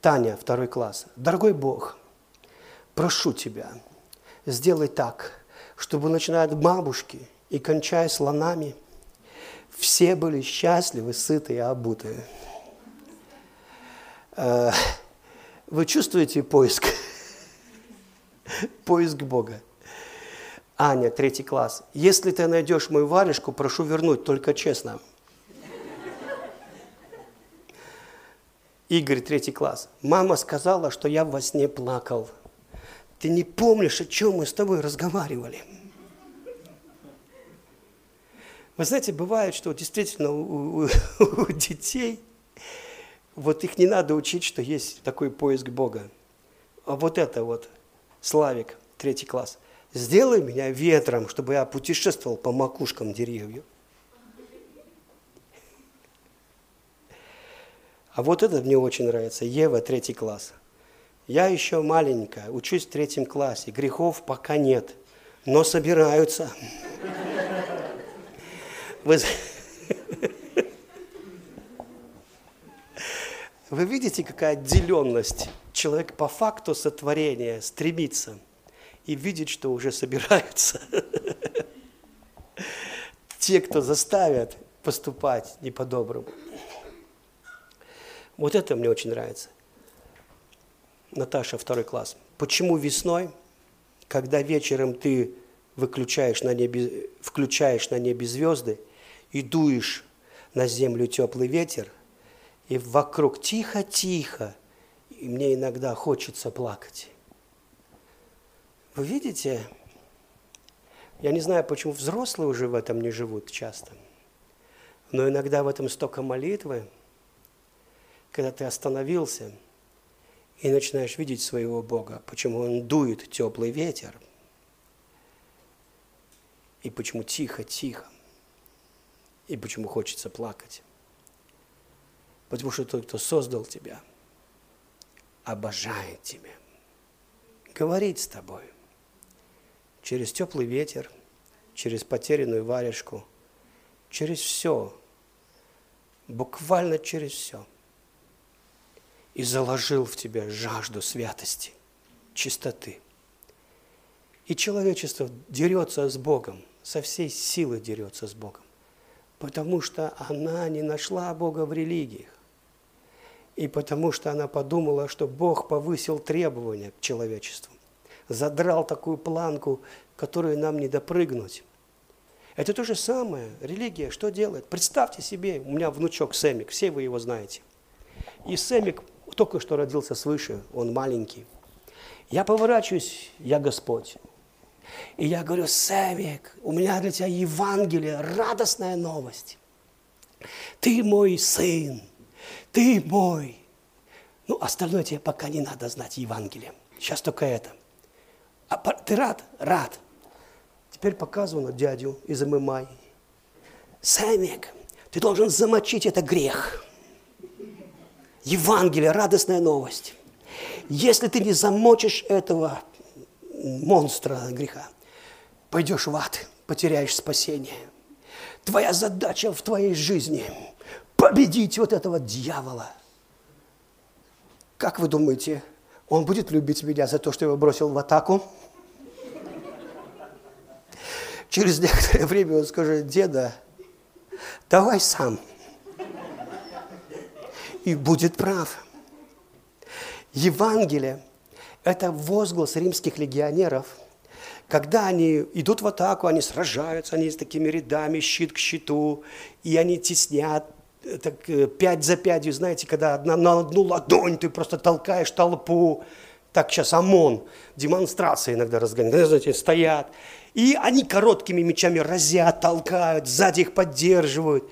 Таня, второй класс. Дорогой Бог, прошу Тебя, сделай так, чтобы, начиная от бабушки и кончая слонами, все были счастливы, сытые и обутые. Э, вы чувствуете поиск? Поиск Бога. Аня, третий класс. Если ты найдешь мою варежку, прошу вернуть, только честно. Игорь, третий класс. Мама сказала, что я во сне плакал. Ты не помнишь, о чем мы с тобой разговаривали? Вы знаете, бывает, что действительно у, у, у детей, вот их не надо учить, что есть такой поиск Бога. А вот это вот, Славик, третий класс, сделай меня ветром, чтобы я путешествовал по макушкам деревьев. А вот это мне очень нравится, Ева, третий класс. Я еще маленькая, учусь в третьем классе, грехов пока нет, но собираются. Вы, вы видите, какая отделенность? Человек по факту сотворения стремится и видит, что уже собираются. Те, кто заставят поступать не по-доброму. Вот это мне очень нравится. Наташа, второй класс. Почему весной, когда вечером ты выключаешь на небе, включаешь на небе звезды, и дуешь на землю теплый ветер, и вокруг тихо-тихо, и мне иногда хочется плакать. Вы видите, я не знаю, почему взрослые уже в этом не живут часто, но иногда в этом столько молитвы, когда ты остановился и начинаешь видеть своего Бога, почему Он дует теплый ветер, и почему тихо-тихо и почему хочется плакать. Потому что тот, кто создал тебя, обожает тебя, говорит с тобой через теплый ветер, через потерянную варежку, через все, буквально через все. И заложил в тебя жажду святости, чистоты. И человечество дерется с Богом, со всей силы дерется с Богом, потому что она не нашла Бога в религиях. И потому что она подумала, что Бог повысил требования к человечеству, задрал такую планку, которую нам не допрыгнуть. Это то же самое. Религия что делает? Представьте себе, у меня внучок Сэмик, все вы его знаете. И Сэмик только что родился свыше, он маленький. Я поворачиваюсь, я Господь. И я говорю, Сэмик, у меня для тебя Евангелие, радостная новость. Ты мой сын, ты мой. Ну, остальное тебе пока не надо знать Евангелие. Сейчас только это. А ты рад? Рад. Теперь показываю на дядю из ММА. Сэмик, ты должен замочить это грех. Евангелие, радостная новость. Если ты не замочишь этого монстра греха, пойдешь в ад, потеряешь спасение. Твоя задача в твоей жизни – победить вот этого дьявола. Как вы думаете, он будет любить меня за то, что я его бросил в атаку? Через некоторое время он скажет, деда, давай сам. И будет прав. Евангелие – это возглас римских легионеров, когда они идут в атаку, они сражаются, они с такими рядами, щит к щиту, и они теснят, так, э, пять за пятью, знаете, когда одна, на одну ладонь ты просто толкаешь толпу, так сейчас ОМОН, демонстрации иногда разгоняют, знаете, стоят, и они короткими мечами разят, толкают, сзади их поддерживают,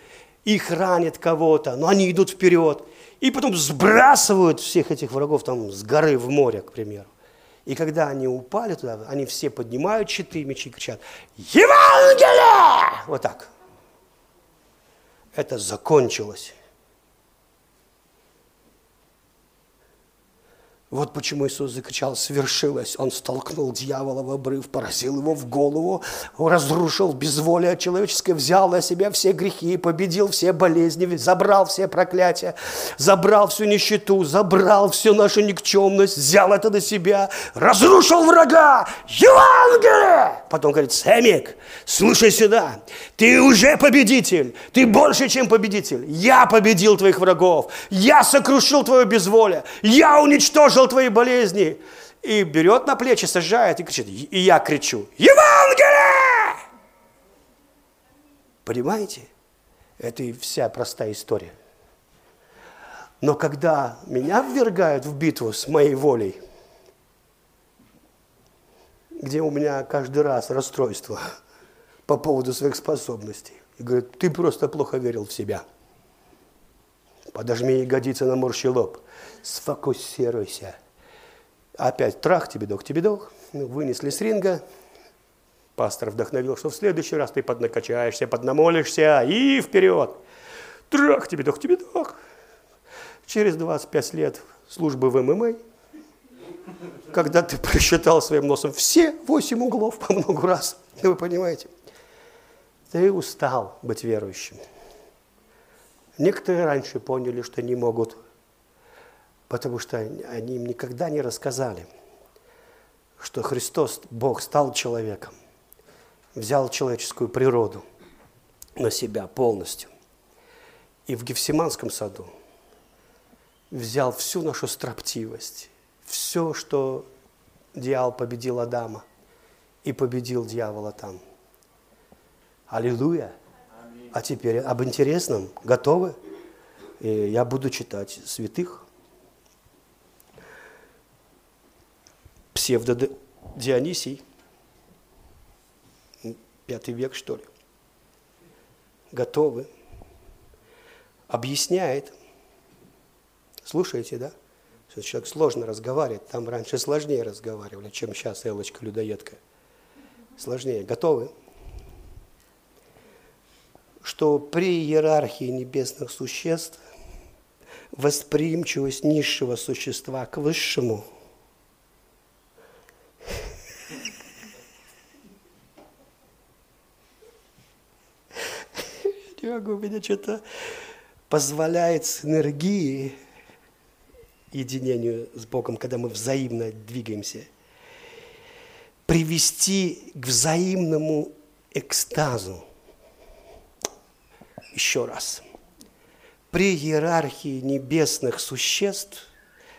их ранят кого-то, но они идут вперед. И потом сбрасывают всех этих врагов там с горы в море, к примеру. И когда они упали туда, они все поднимают щиты, мечи и кричат «Евангелие!» Вот так. Это закончилось. Вот почему Иисус закричал «свершилось». Он столкнул дьявола в обрыв, поразил его в голову, разрушил безволие человеческое, взял на себя все грехи, победил все болезни, забрал все проклятия, забрал всю нищету, забрал всю нашу никчемность, взял это на себя, разрушил врага. Евангелие! Потом говорит, Сэмик, слушай сюда, ты уже победитель, ты больше, чем победитель. Я победил твоих врагов, я сокрушил твое безволие, я уничтожил слышал твои болезни. И берет на плечи, сажает и кричит. И я кричу, Евангелие! Понимаете? Это и вся простая история. Но когда меня ввергают в битву с моей волей, где у меня каждый раз расстройство по поводу своих способностей, и говорят, ты просто плохо верил в себя. Подожми ягодицы на морщий лоб сфокусируйся. Опять трах, тебе дох, тебе дох. Ну, вынесли с ринга. Пастор вдохновил, что в следующий раз ты поднакачаешься, поднамолишься и вперед. Трах, тебе дох, тебе дох. Через 25 лет службы в ММА, когда ты просчитал своим носом все восемь углов по много раз, вы понимаете, ты устал быть верующим. Некоторые раньше поняли, что не могут потому что они им никогда не рассказали, что Христос, Бог, стал человеком, взял человеческую природу на себя полностью. И в Гефсиманском саду взял всю нашу строптивость, все, что дьявол победил Адама и победил дьявола там. Аллилуйя! А теперь об интересном. Готовы? И я буду читать святых. псевдо-Дионисий, пятый век, что ли, готовы, объясняет, слушаете, да? Человек сложно разговаривает, там раньше сложнее разговаривали, чем сейчас Элочка людоедка. Сложнее. Готовы? Что при иерархии небесных существ восприимчивость низшего существа к высшему. Не могу, меня что-то позволяет с энергией единению с Богом, когда мы взаимно двигаемся, привести к взаимному экстазу. Еще раз. При иерархии небесных существ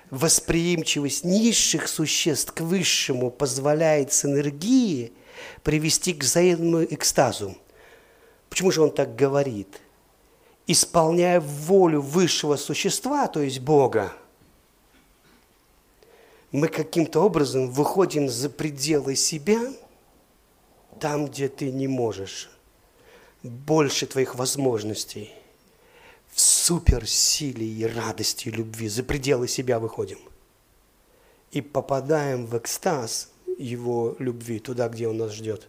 восприимчивость низших существ к высшему позволяет с энергией привести к взаимному экстазу. Почему же он так говорит? Исполняя волю высшего существа, то есть Бога, мы каким-то образом выходим за пределы себя, там, где ты не можешь, больше твоих возможностей, в суперсиле и радости и любви, за пределы себя выходим. И попадаем в экстаз его любви, туда, где он нас ждет.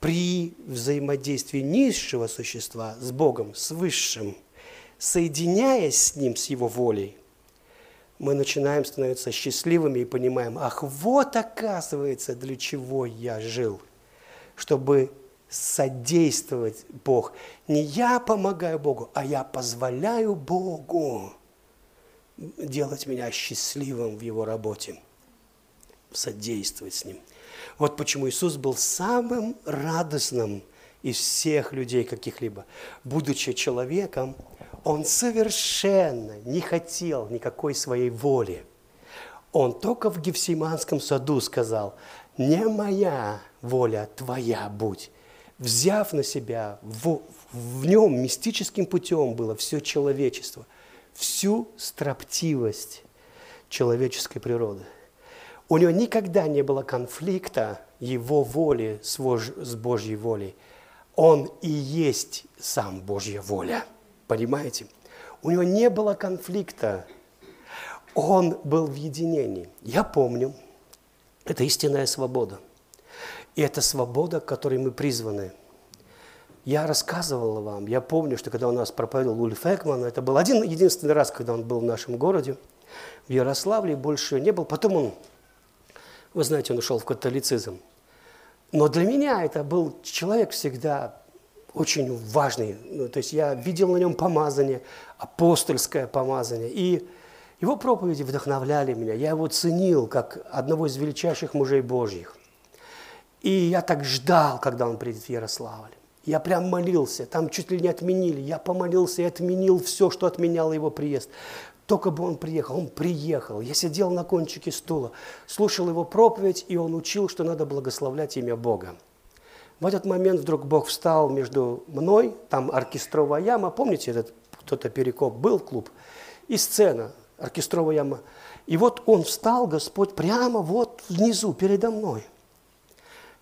При взаимодействии низшего существа с Богом, с Высшим, соединяясь с Ним, с Его волей, мы начинаем становиться счастливыми и понимаем, ах, вот оказывается, для чего я жил, чтобы содействовать Бог. Не я помогаю Богу, а я позволяю Богу делать меня счастливым в Его работе, содействовать с Ним. Вот почему Иисус был самым радостным из всех людей каких-либо. Будучи человеком, он совершенно не хотел никакой своей воли. Он только в Гефсиманском саду сказал, не моя воля, твоя будь. Взяв на себя, в, в нем мистическим путем было все человечество, всю строптивость человеческой природы. У него никогда не было конфликта его воли с Божьей волей. Он и есть сам Божья воля. Понимаете? У него не было конфликта. Он был в единении. Я помню, это истинная свобода. И это свобода, к которой мы призваны. Я рассказывал вам, я помню, что когда у нас проповедовал Ульф Экман, это был один единственный раз, когда он был в нашем городе, в Ярославле, больше не был. Потом он, вы знаете, он ушел в католицизм. Но для меня это был человек всегда очень важный. Ну, то есть я видел на нем помазание, апостольское помазание. И его проповеди вдохновляли меня. Я его ценил как одного из величайших мужей Божьих. И я так ждал, когда он придет в Ярославль. Я прям молился, там чуть ли не отменили. Я помолился и отменил все, что отменяло его приезд. Только бы он приехал. Он приехал. Я сидел на кончике стула, слушал его проповедь, и он учил, что надо благословлять имя Бога. В этот момент вдруг Бог встал между мной, там оркестровая яма, помните, этот кто-то перекоп был клуб, и сцена, оркестровая яма. И вот он встал, Господь, прямо вот внизу, передо мной.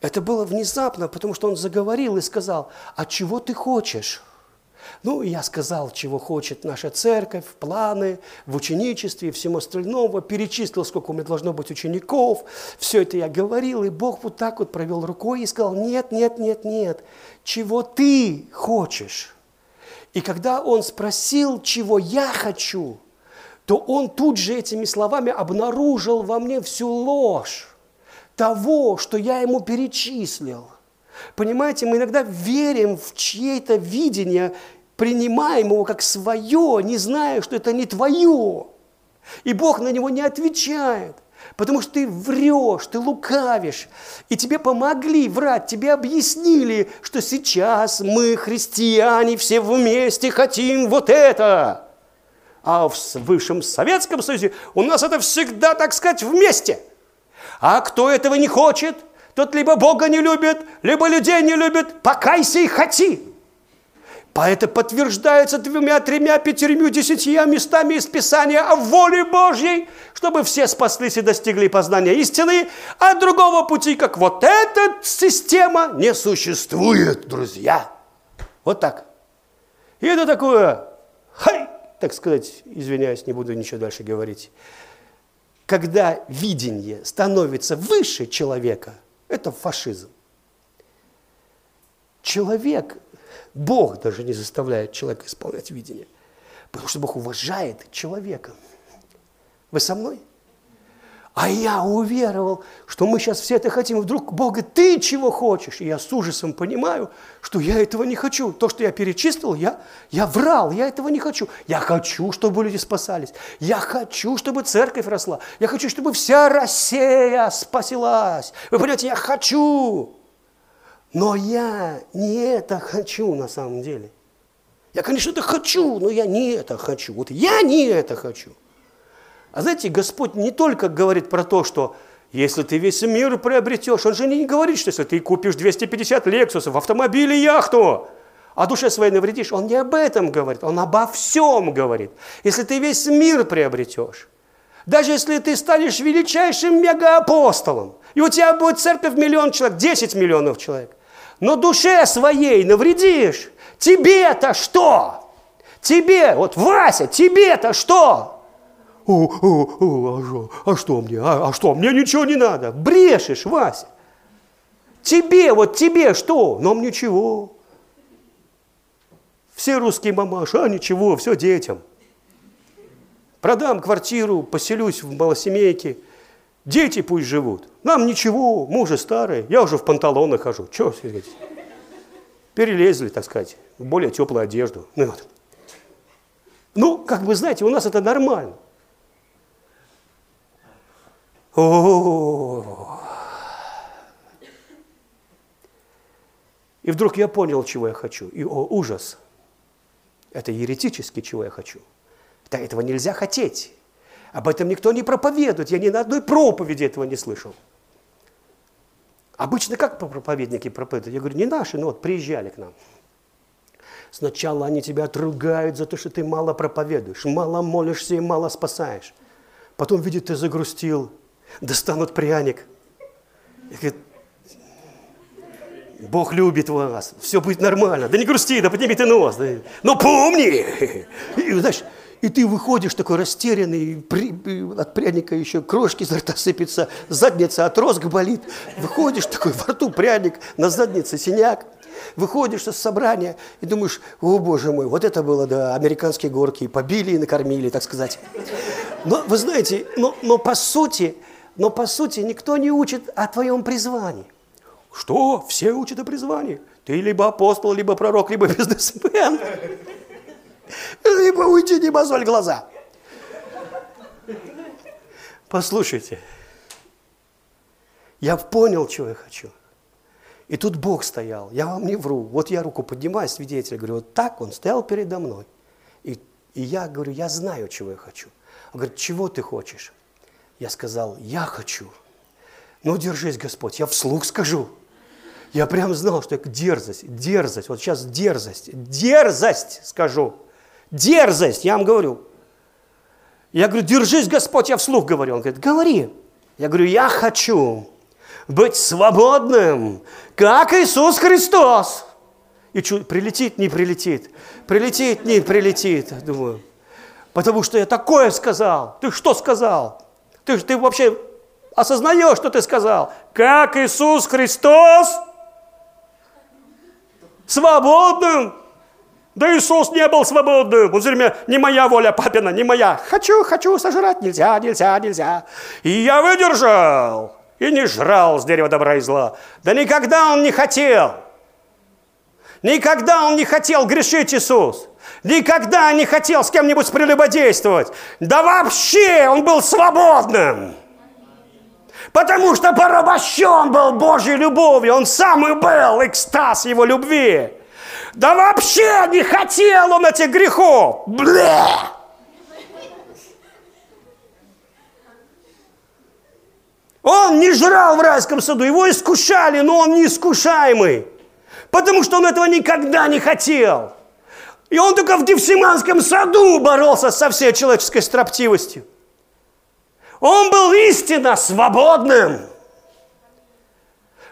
Это было внезапно, потому что он заговорил и сказал, а чего ты хочешь? Ну, я сказал, чего хочет наша церковь, планы в ученичестве и всем остальном, перечислил, сколько у меня должно быть учеников, все это я говорил, и Бог вот так вот провел рукой и сказал, нет, нет, нет, нет, чего ты хочешь? И когда он спросил, чего я хочу, то он тут же этими словами обнаружил во мне всю ложь того, что я ему перечислил. Понимаете, мы иногда верим в чье-то видение принимаем его как свое, не зная, что это не твое. И Бог на него не отвечает, потому что ты врешь, ты лукавишь. И тебе помогли врать, тебе объяснили, что сейчас мы, христиане, все вместе хотим вот это. А в Высшем Советском Союзе у нас это всегда, так сказать, вместе. А кто этого не хочет, тот либо Бога не любит, либо людей не любит, покайся и хоти. А это подтверждается двумя, тремя, пятерью, десятью местами из Писания о воле Божьей, чтобы все спаслись и достигли познания истины, а другого пути, как вот эта система, не существует, друзья. Вот так. И это такое, хай, так сказать, извиняюсь, не буду ничего дальше говорить. Когда видение становится выше человека, это фашизм. Человек Бог даже не заставляет человека исполнять видение. Потому что Бог уважает человека. Вы со мной? А я уверовал, что мы сейчас все это хотим. Вдруг Бог говорит, ты чего хочешь? И я с ужасом понимаю, что я этого не хочу. То, что я перечислил, я, я врал, я этого не хочу. Я хочу, чтобы люди спасались. Я хочу, чтобы церковь росла. Я хочу, чтобы вся Россия спасилась. Вы понимаете, я хочу. Но я не это хочу на самом деле. Я, конечно, это хочу, но я не это хочу. Вот я не это хочу. А знаете, Господь не только говорит про то, что если ты весь мир приобретешь, Он же не говорит, что если ты купишь 250 лексусов, автомобиль яхту, а душе своей навредишь, Он не об этом говорит, Он обо всем говорит. Если ты весь мир приобретешь, даже если ты станешь величайшим мегаапостолом, и у тебя будет церковь миллион человек, 10 миллионов человек, но душе своей навредишь, тебе-то что? Тебе, вот Вася, тебе-то что? о, о, о, а, что, а что мне, а, а что, мне ничего не надо. Брешешь, Вася. Тебе, вот тебе что? Нам ничего. Все русские мамаши, а ничего, все детям. Продам квартиру, поселюсь в малосемейке, дети пусть живут. Нам ничего, мы уже старые, я уже в панталонах хожу. Че, перелезли, так сказать, в более теплую одежду. Ну, вот. ну, как вы знаете, у нас это нормально. О, И вдруг я понял, чего я хочу. И о, ужас. Это еретически, чего я хочу. Да этого нельзя хотеть. Об этом никто не проповедует. Я ни на одной проповеди этого не слышал. Обычно как проповедники проповедуют? Я говорю, не наши, но вот приезжали к нам. Сначала они тебя отругают за то, что ты мало проповедуешь, мало молишься и мало спасаешь. Потом видят, ты загрустил, достанут пряник. И говорит, Бог любит вас, все будет нормально. Да не грусти, да подними ты нос. Да. Но помни! И, знаешь, и ты выходишь такой растерянный, при, от пряника еще крошки изо рта сыпятся, задница от розг болит. Выходишь такой, во рту пряник, на заднице синяк. Выходишь с собрания и думаешь, о боже мой, вот это было, да, американские горки, побили и накормили, так сказать. Но вы знаете, но, но по сути, но по сути никто не учит о твоем призвании. Что? Все учат о призвании. Ты либо апостол, либо пророк, либо бизнесмен. Либо уйти, не мозоль глаза. Послушайте, я понял, чего я хочу. И тут Бог стоял, я вам не вру. Вот я руку поднимаю, свидетель, говорю, вот так он стоял передо мной. И, и я говорю, я знаю, чего я хочу. Он говорит, чего ты хочешь? Я сказал, я хочу. Ну, держись, Господь, я вслух скажу. Я прям знал, что это дерзость, дерзость, вот сейчас дерзость, дерзость скажу. Дерзость, я вам говорю. Я говорю, держись, Господь, я вслух говорю. Он говорит, говори. Я говорю, я хочу быть свободным, как Иисус Христос. И чу, прилетит, не прилетит, прилетит, не прилетит. Думаю, потому что я такое сказал. Ты что сказал? Ты, ты вообще осознаешь, что ты сказал? Как Иисус Христос свободным. Да Иисус не был свободным. Все время, не моя воля, папина, не моя. Хочу, хочу сожрать, нельзя, нельзя, нельзя. И я выдержал и не жрал с дерева добра и зла. Да никогда он не хотел. Никогда он не хотел грешить Иисус. Никогда не хотел с кем-нибудь прелюбодействовать. Да вообще он был свободным. Потому что порабощен был Божьей любовью. Он сам и был экстаз его любви. Да вообще не хотел он этих грехов. Бле! Он не жрал в райском саду, его искушали, но он не искушаемый. Потому что он этого никогда не хотел. И он только в Гефсиманском саду боролся со всей человеческой строптивостью. Он был истинно свободным.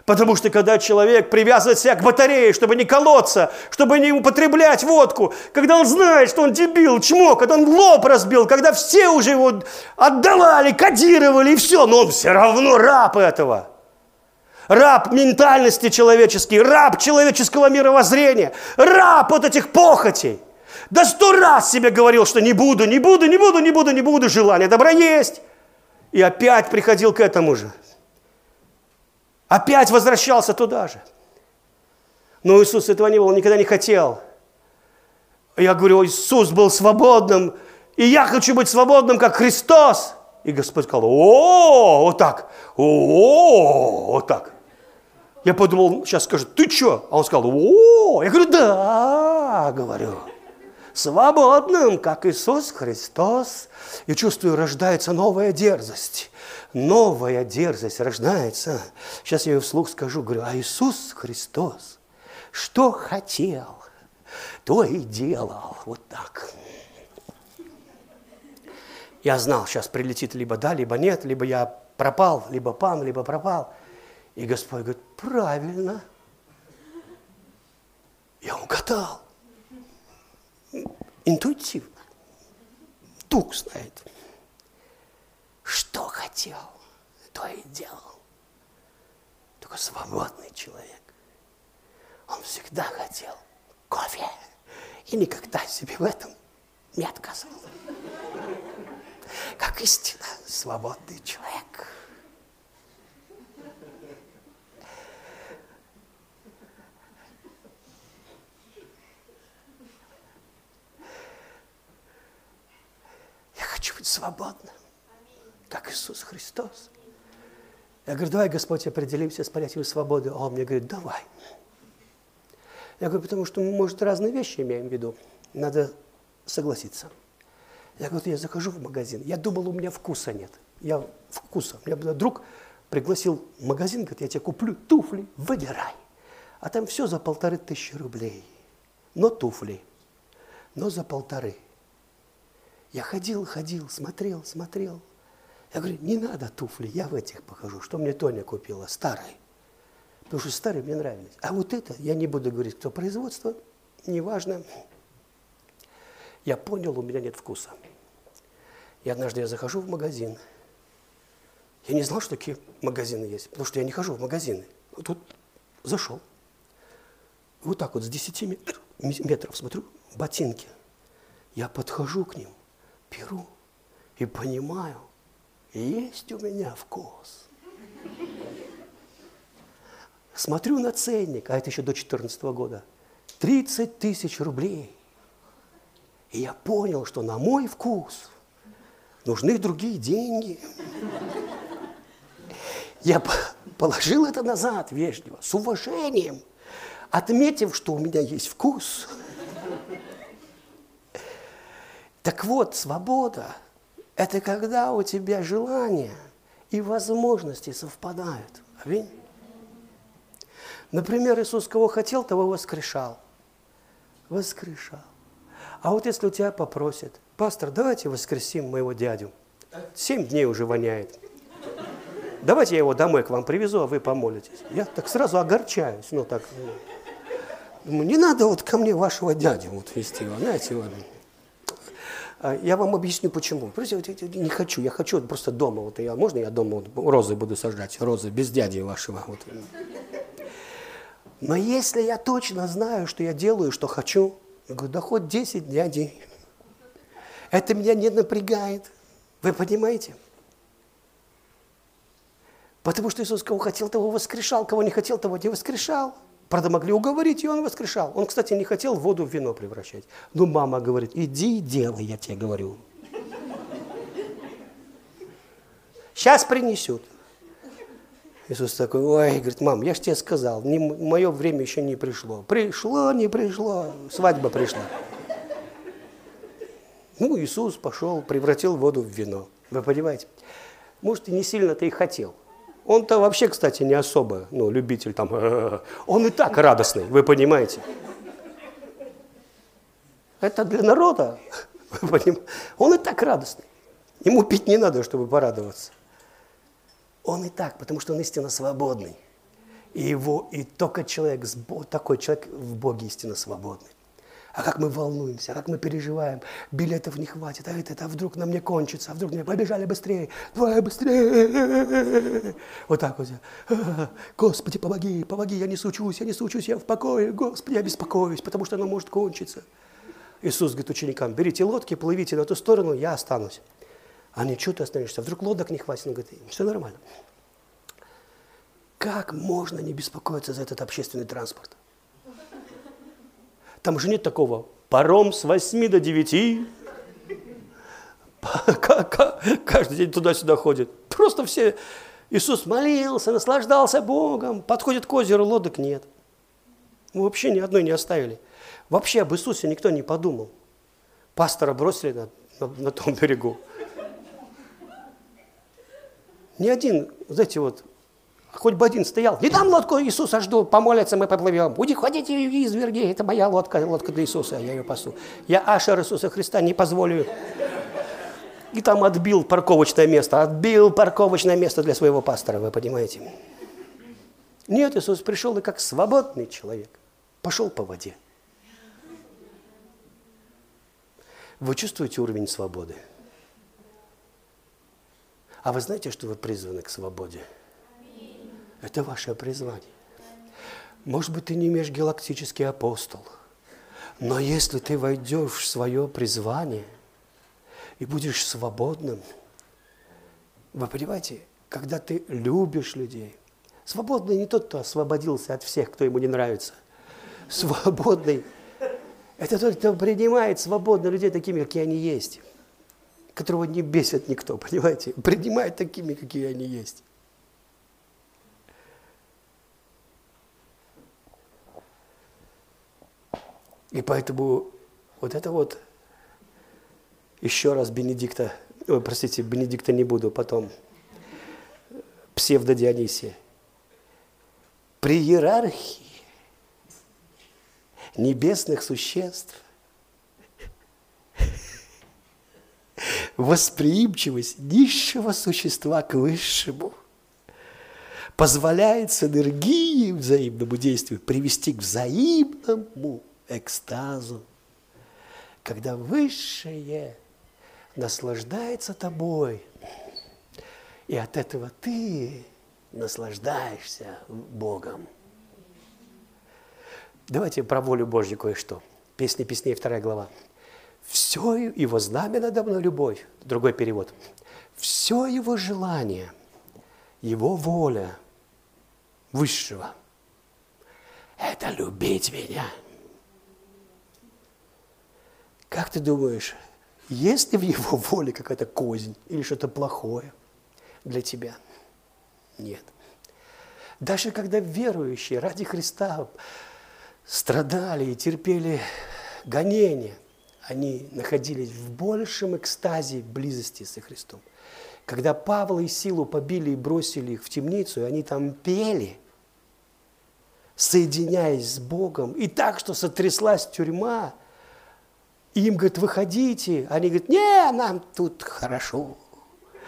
Потому что когда человек привязывает себя к батарее, чтобы не колоться, чтобы не употреблять водку, когда он знает, что он дебил, чмо, когда он лоб разбил, когда все уже его отдавали, кодировали и все, но он все равно раб этого. Раб ментальности человеческой, раб человеческого мировоззрения, раб вот этих похотей. Да сто раз себе говорил, что не буду, не буду, не буду, не буду, не буду, желание добра есть. И опять приходил к этому же. Опять возвращался туда же. Но Иисус этого не был, он никогда не хотел. Я говорю, Иисус был свободным, и я хочу быть свободным, как Христос. И Господь сказал, о, вот так, о, вот так. Я подумал, сейчас скажет, ты что? А он сказал, о, я говорю, да, говорю. Свободным, как Иисус Христос. И чувствую, рождается новая дерзость. Новая дерзость рождается. Сейчас я ее вслух скажу, говорю, а Иисус Христос, что хотел, то и делал. Вот так. Я знал, сейчас прилетит либо да, либо нет, либо я пропал, либо пан, либо пропал. И Господь говорит, правильно. Я угадал. Интуитивно. Дух знает. Что хотел, то и делал. Только свободный человек. Он всегда хотел кофе. И никогда себе в этом не отказывал. Как истинно свободный человек. Хочу быть свободным, как Иисус Христос. Я говорю, давай, Господь, определимся с понятием свободы. А он мне говорит, давай. Я говорю, потому что мы, может, разные вещи имеем в виду. Надо согласиться. Я говорю, я захожу в магазин. Я думал, у меня вкуса нет. Я вкуса. У меня друг пригласил в магазин, говорит, я тебе куплю туфли, выбирай. А там все за полторы тысячи рублей. Но туфли. Но за полторы. Я ходил, ходил, смотрел, смотрел. Я говорю, не надо туфли, я в этих покажу, что мне Тоня купила, старые. Потому что старые мне нравились. А вот это, я не буду говорить, кто производство, неважно. Я понял, у меня нет вкуса. И однажды я захожу в магазин. Я не знал, что такие магазины есть, потому что я не хожу в магазины. Вот тут зашел. Вот так вот с 10 метров смотрю, ботинки. Я подхожу к ним, беру и понимаю, есть у меня вкус. Смотрю на ценник, а это еще до 2014 года. 30 тысяч рублей. И я понял, что на мой вкус нужны другие деньги. Я положил это назад вежливо, с уважением, отметив, что у меня есть вкус. Так вот, свобода – это когда у тебя желания и возможности совпадают. Аминь. Например, Иисус кого хотел, того воскрешал. Воскрешал. А вот если у тебя попросят, пастор, давайте воскресим моего дядю. Семь дней уже воняет. Давайте я его домой к вам привезу, а вы помолитесь. Я так сразу огорчаюсь. Ну, так, думаю, не надо вот ко мне вашего дядю вот вести, знаете, вот. А я вам объясню, почему. Просто не хочу, я хочу просто дома. Вот я, можно я дома вот, розы буду сажать, розы без дяди вашего. Вот. Но если я точно знаю, что я делаю, что хочу, я говорю, да хоть 10 дядей. Это меня не напрягает. Вы понимаете? Потому что Иисус кого хотел, того воскрешал, кого не хотел, того не воскрешал. Правда, могли уговорить, и он воскрешал. Он, кстати, не хотел воду в вино превращать. Но мама говорит, иди и делай, я тебе говорю. Сейчас принесут. Иисус такой, ой, говорит, мам, я же тебе сказал, не, мое время еще не пришло. Пришло, не пришло, свадьба пришла. Ну, Иисус пошел, превратил воду в вино. Вы понимаете? Может, и не сильно-то и хотел. Он-то вообще, кстати, не особо, ну, любитель там, он и так радостный, вы понимаете? Это для народа? Он и так радостный. Ему пить не надо, чтобы порадоваться. Он и так, потому что он истинно свободный. И, его, и только человек, такой человек в Боге истинно свободный. А как мы волнуемся, а как мы переживаем, билетов не хватит, а это, а вдруг нам не кончится, а вдруг мне побежали быстрее, давай быстрее. Вот так вот. Господи, помоги, помоги, я не сучусь, я не сучусь, я в покое, Господи, я беспокоюсь, потому что оно может кончиться. Иисус говорит ученикам, берите лодки, плывите на ту сторону, я останусь. Они, что ты останешься? Вдруг лодок не хватит? Он говорит, все нормально. Как можно не беспокоиться за этот общественный транспорт? Там уже нет такого паром с 8 до 9. Каждый день туда-сюда ходит. Просто все... Иисус молился, наслаждался Богом. Подходит к озеру, лодок нет. Мы вообще ни одной не оставили. Вообще об Иисусе никто не подумал. Пастора бросили на, на, на том берегу. Ни один, знаете, вот хоть бы один стоял. Не там лодку Иисуса жду, помолятся, мы поплывем. Уйди, ходите, изверги, это моя лодка, лодка для Иисуса, я ее пасу. Я Ашер Иисуса Христа не позволю. И там отбил парковочное место, отбил парковочное место для своего пастора, вы понимаете. Нет, Иисус пришел и как свободный человек пошел по воде. Вы чувствуете уровень свободы? А вы знаете, что вы призваны к свободе? Это ваше призвание. Может быть, ты не межгалактический апостол, но если ты войдешь в свое призвание и будешь свободным, вы понимаете, когда ты любишь людей, свободный не тот, кто освободился от всех, кто ему не нравится, свободный – это тот, кто принимает свободно людей такими, какие они есть, которого не бесит никто, понимаете, принимает такими, какие они есть. И поэтому вот это вот еще раз Бенедикта, ой, простите, Бенедикта не буду, потом псевдо Дионисия. При иерархии небесных существ восприимчивость низшего существа к высшему позволяет с энергией взаимному действию привести к взаимному экстазу, когда высшее наслаждается тобой, и от этого ты наслаждаешься Богом. Давайте про волю Божью кое-что. Песни песней, вторая глава. Все его знамя надо мной любовь. Другой перевод. Все его желание, его воля высшего – это любить меня – как ты думаешь, есть ли в его воле какая-то кознь или что-то плохое для тебя? Нет. Даже когда верующие ради Христа страдали и терпели гонения, они находились в большем экстазе близости со Христом. Когда Павла и Силу побили и бросили их в темницу, и они там пели, соединяясь с Богом, и так, что сотряслась тюрьма – и им говорят, выходите. Они говорят, не, нам тут хорошо.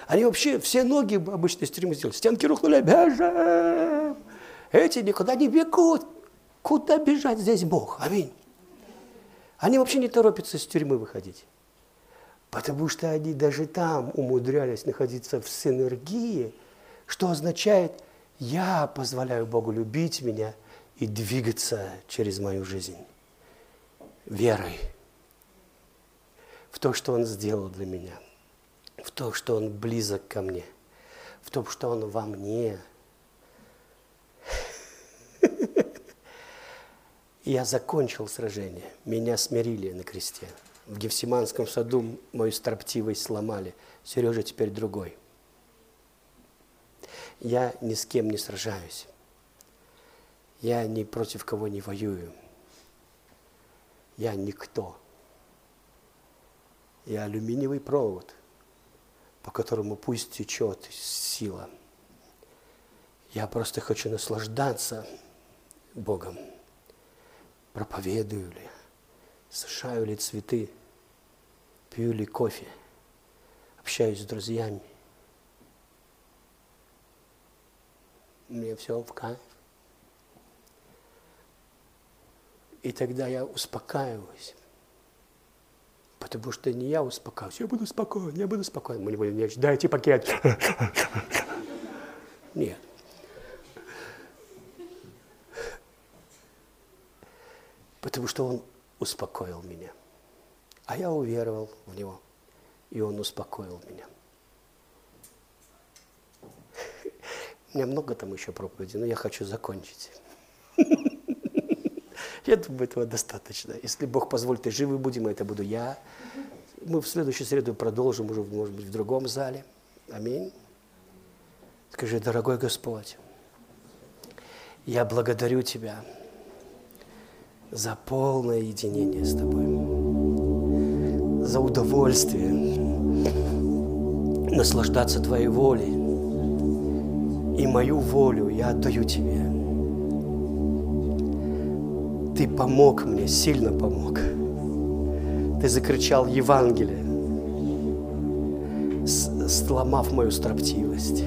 Они вообще все ноги обычно из тюрьмы сделали. Стенки рухнули, бежим. Эти никуда не бегут. Куда бежать? Здесь Бог. Аминь. Они вообще не торопятся из тюрьмы выходить. Потому что они даже там умудрялись находиться в синергии, что означает, я позволяю Богу любить меня и двигаться через мою жизнь верой в то, что Он сделал для меня, в то, что Он близок ко мне, в том, что Он во мне. Я закончил сражение, меня смирили на кресте. В Гефсиманском саду мою строптивость сломали. Сережа теперь другой. Я ни с кем не сражаюсь. Я ни против кого не воюю. Я никто и алюминиевый провод, по которому пусть течет сила. Я просто хочу наслаждаться Богом. Проповедую ли, сушаю ли цветы, пью ли кофе, общаюсь с друзьями. Мне все в кайф. И тогда я успокаиваюсь. Потому что не я успокаиваюсь, я буду спокоен, я буду спокоен. Мы не будем нечь, дайте пакет. Нет. Потому что он успокоил меня. А я уверовал в Него, и Он успокоил меня. У меня много там еще проповедей, но я хочу закончить. Я думаю, этого достаточно. Если Бог позволит, и живы будем, это буду я. Мы в следующую среду продолжим уже, может быть, в другом зале. Аминь. Скажи, дорогой Господь, я благодарю Тебя за полное единение с Тобой, за удовольствие наслаждаться Твоей волей. И мою волю я отдаю Тебе. Ты помог мне, сильно помог. Ты закричал Евангелие, сломав мою строптивость.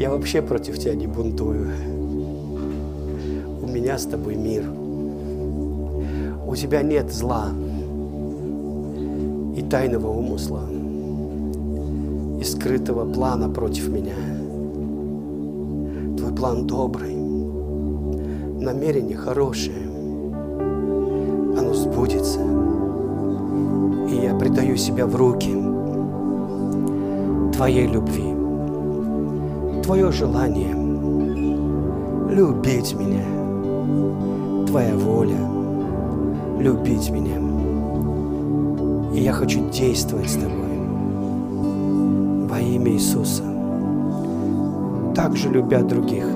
Я вообще против тебя не бунтую. У меня с тобой мир. У тебя нет зла и тайного умысла, и скрытого плана против меня. Твой план добрый, намерение хорошее, оно сбудется. И я предаю себя в руки Твоей любви. Твое желание любить меня, Твоя воля любить меня. И я хочу действовать с Тобой во имя Иисуса, также любя других,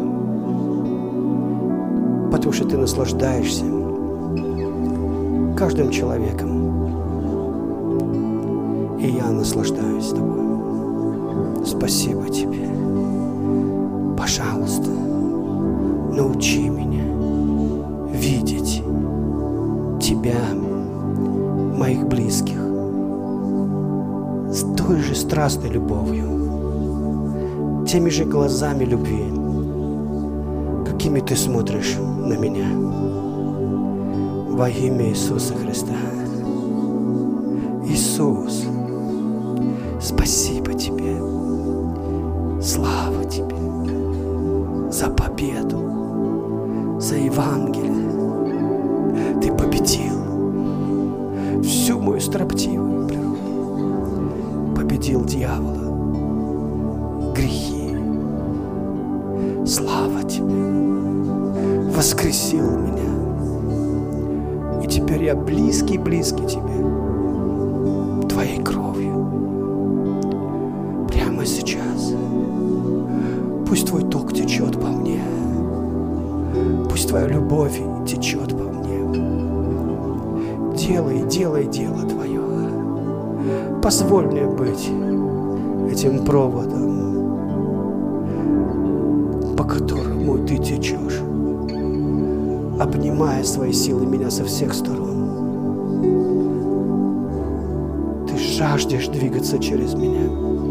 потому что Ты наслаждаешься каждым человеком, и я наслаждаюсь Тобой. Спасибо Тебе. Пожалуйста, научи меня видеть Тебя, моих близких, с той же страстной любовью, теми же глазами любви, какими Ты смотришь на меня. Во имя Иисуса Христа. Дело Твое. Позволь мне быть этим проводом, по которому Ты течешь, обнимая своей силой меня со всех сторон. Ты жаждешь двигаться через меня.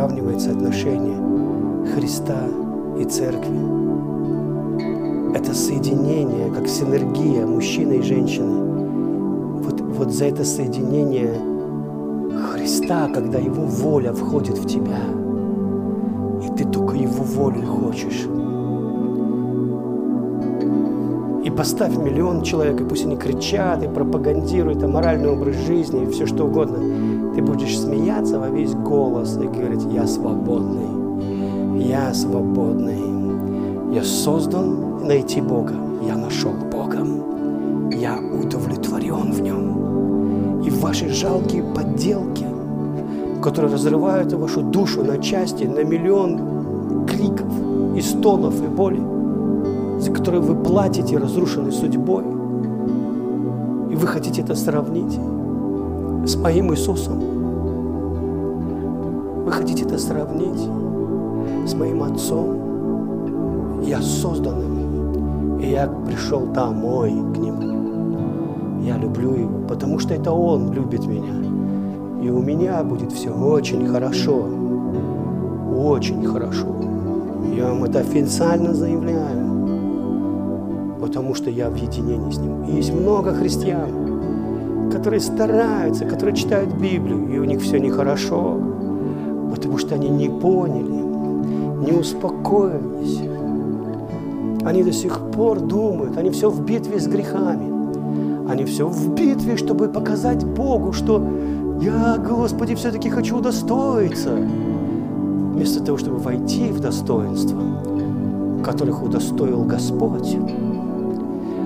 Сравнивается отношение Христа и Церкви. Это соединение, как синергия мужчины и женщины. Вот, вот за это соединение Христа, когда Его воля входит в тебя, и ты только Его волю хочешь. И поставь миллион человек, и пусть они кричат и пропагандируют аморальный образ жизни и все что угодно. Ты будешь смеяться во весь голос и говорить, я свободный, я свободный. Я создан найти Бога, я нашел Бога, я удовлетворен в Нем. И ваши жалкие подделки, которые разрывают вашу душу на части, на миллион криков и стонов и боли, за которые вы платите разрушенной судьбой, и вы хотите это сравнить с моим Иисусом. Вы хотите это сравнить с моим Отцом. Я создан им, и я пришел домой к Нему. Я люблю Его, потому что это Он любит меня. И у меня будет все очень хорошо. Очень хорошо. Я вам это официально заявляю потому что я в единении с Ним. И есть много христиан, которые стараются, которые читают Библию, и у них все нехорошо, потому что они не поняли, не успокоились. Они до сих пор думают, они все в битве с грехами. Они все в битве, чтобы показать Богу, что я, Господи, все-таки хочу удостоиться. Вместо того, чтобы войти в достоинство, которых удостоил Господь.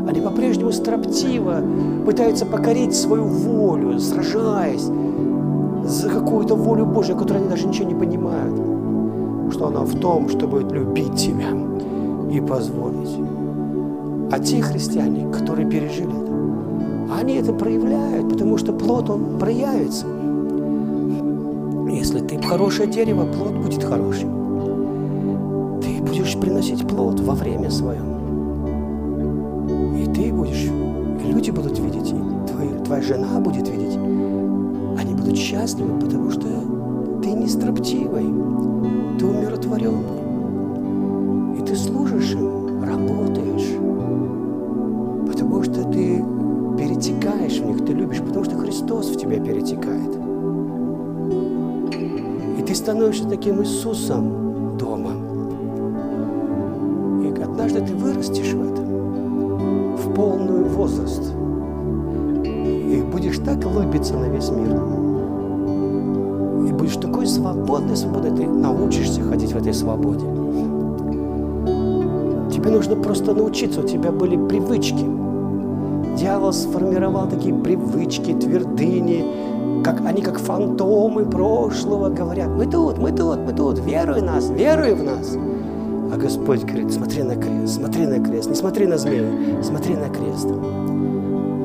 Они по-прежнему строптиво пытаются покорить свою волю, сражаясь за какую-то волю Божью, которую они даже ничего не понимают. Что она в том, чтобы любить тебя и позволить. А те христиане, которые пережили это, они это проявляют, потому что плод, он проявится. Если ты хорошее дерево, плод будет хорошим. Ты будешь приносить плод во время своем и люди будут видеть, и твоя, твоя жена будет видеть. Они будут счастливы, потому что ты не строптивый, ты умиротворенный. И ты служишь им, работаешь, потому что ты перетекаешь в них, ты любишь, потому что Христос в тебя перетекает. И ты становишься таким Иисусом весь мир. И будешь такой свободный, свободный, ты научишься ходить в этой свободе. Тебе нужно просто научиться, у тебя были привычки. Дьявол сформировал такие привычки, твердыни, как, они как фантомы прошлого говорят, мы тут, мы тут, мы тут, веруй в нас, веруй в нас. А Господь говорит, смотри на крест, смотри на крест, не смотри на змею, смотри на крест.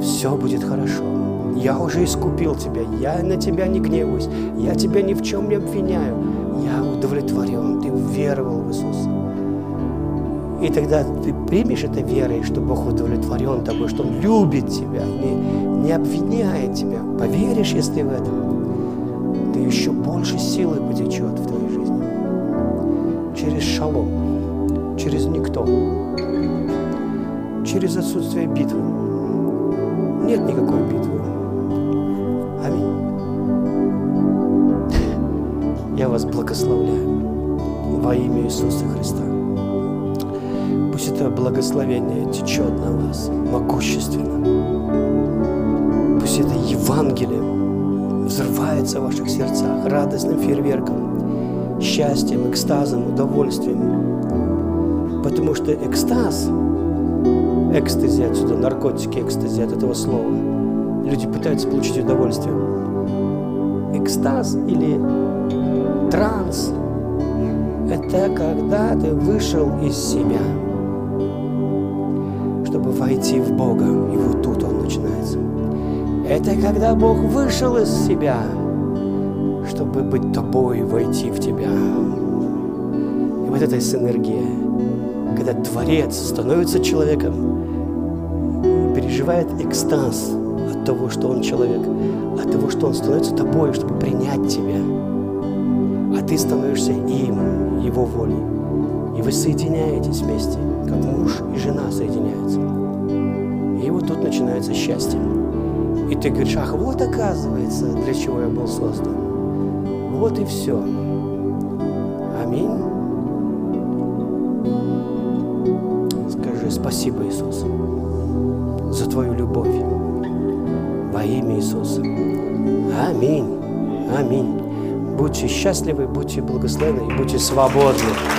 Все будет хорошо. Я уже искупил тебя, я на тебя не гневаюсь, я тебя ни в чем не обвиняю. Я удовлетворен, ты веровал в Иисуса. И тогда ты примешь это верой, что Бог удовлетворен тобой, что Он любит тебя, не, не обвиняет тебя. Поверишь, если в этом, ты еще больше силы потечет в твоей жизни. Через шалом через никто, через отсутствие битвы. Нет никакой битвы. Я вас благословляю во имя Иисуса Христа. Пусть это благословение течет на вас могущественно. Пусть это Евангелие взрывается в ваших сердцах радостным фейерверком, счастьем, экстазом, удовольствием, Потому что экстаз, экстази отсюда, наркотики, экстази от этого слова, люди пытаются получить удовольствие. Экстаз или транс – это когда ты вышел из себя, чтобы войти в Бога, и вот тут он начинается. Это когда Бог вышел из себя, чтобы быть тобой, войти в тебя. И вот эта синергия когда Творец становится человеком и переживает экстаз от того, что он человек, от того, что он становится тобой, чтобы принять тебя, ты становишься им, его волей. И вы соединяетесь вместе, как муж и жена соединяются. И вот тут начинается счастье. И ты говоришь, ах, вот оказывается, для чего я был создан. Вот и все. Аминь. Скажи спасибо, Иисус, за Твою любовь. Во имя Иисуса. Аминь. Аминь. Будьте счастливы, будьте благословенны и будьте свободны.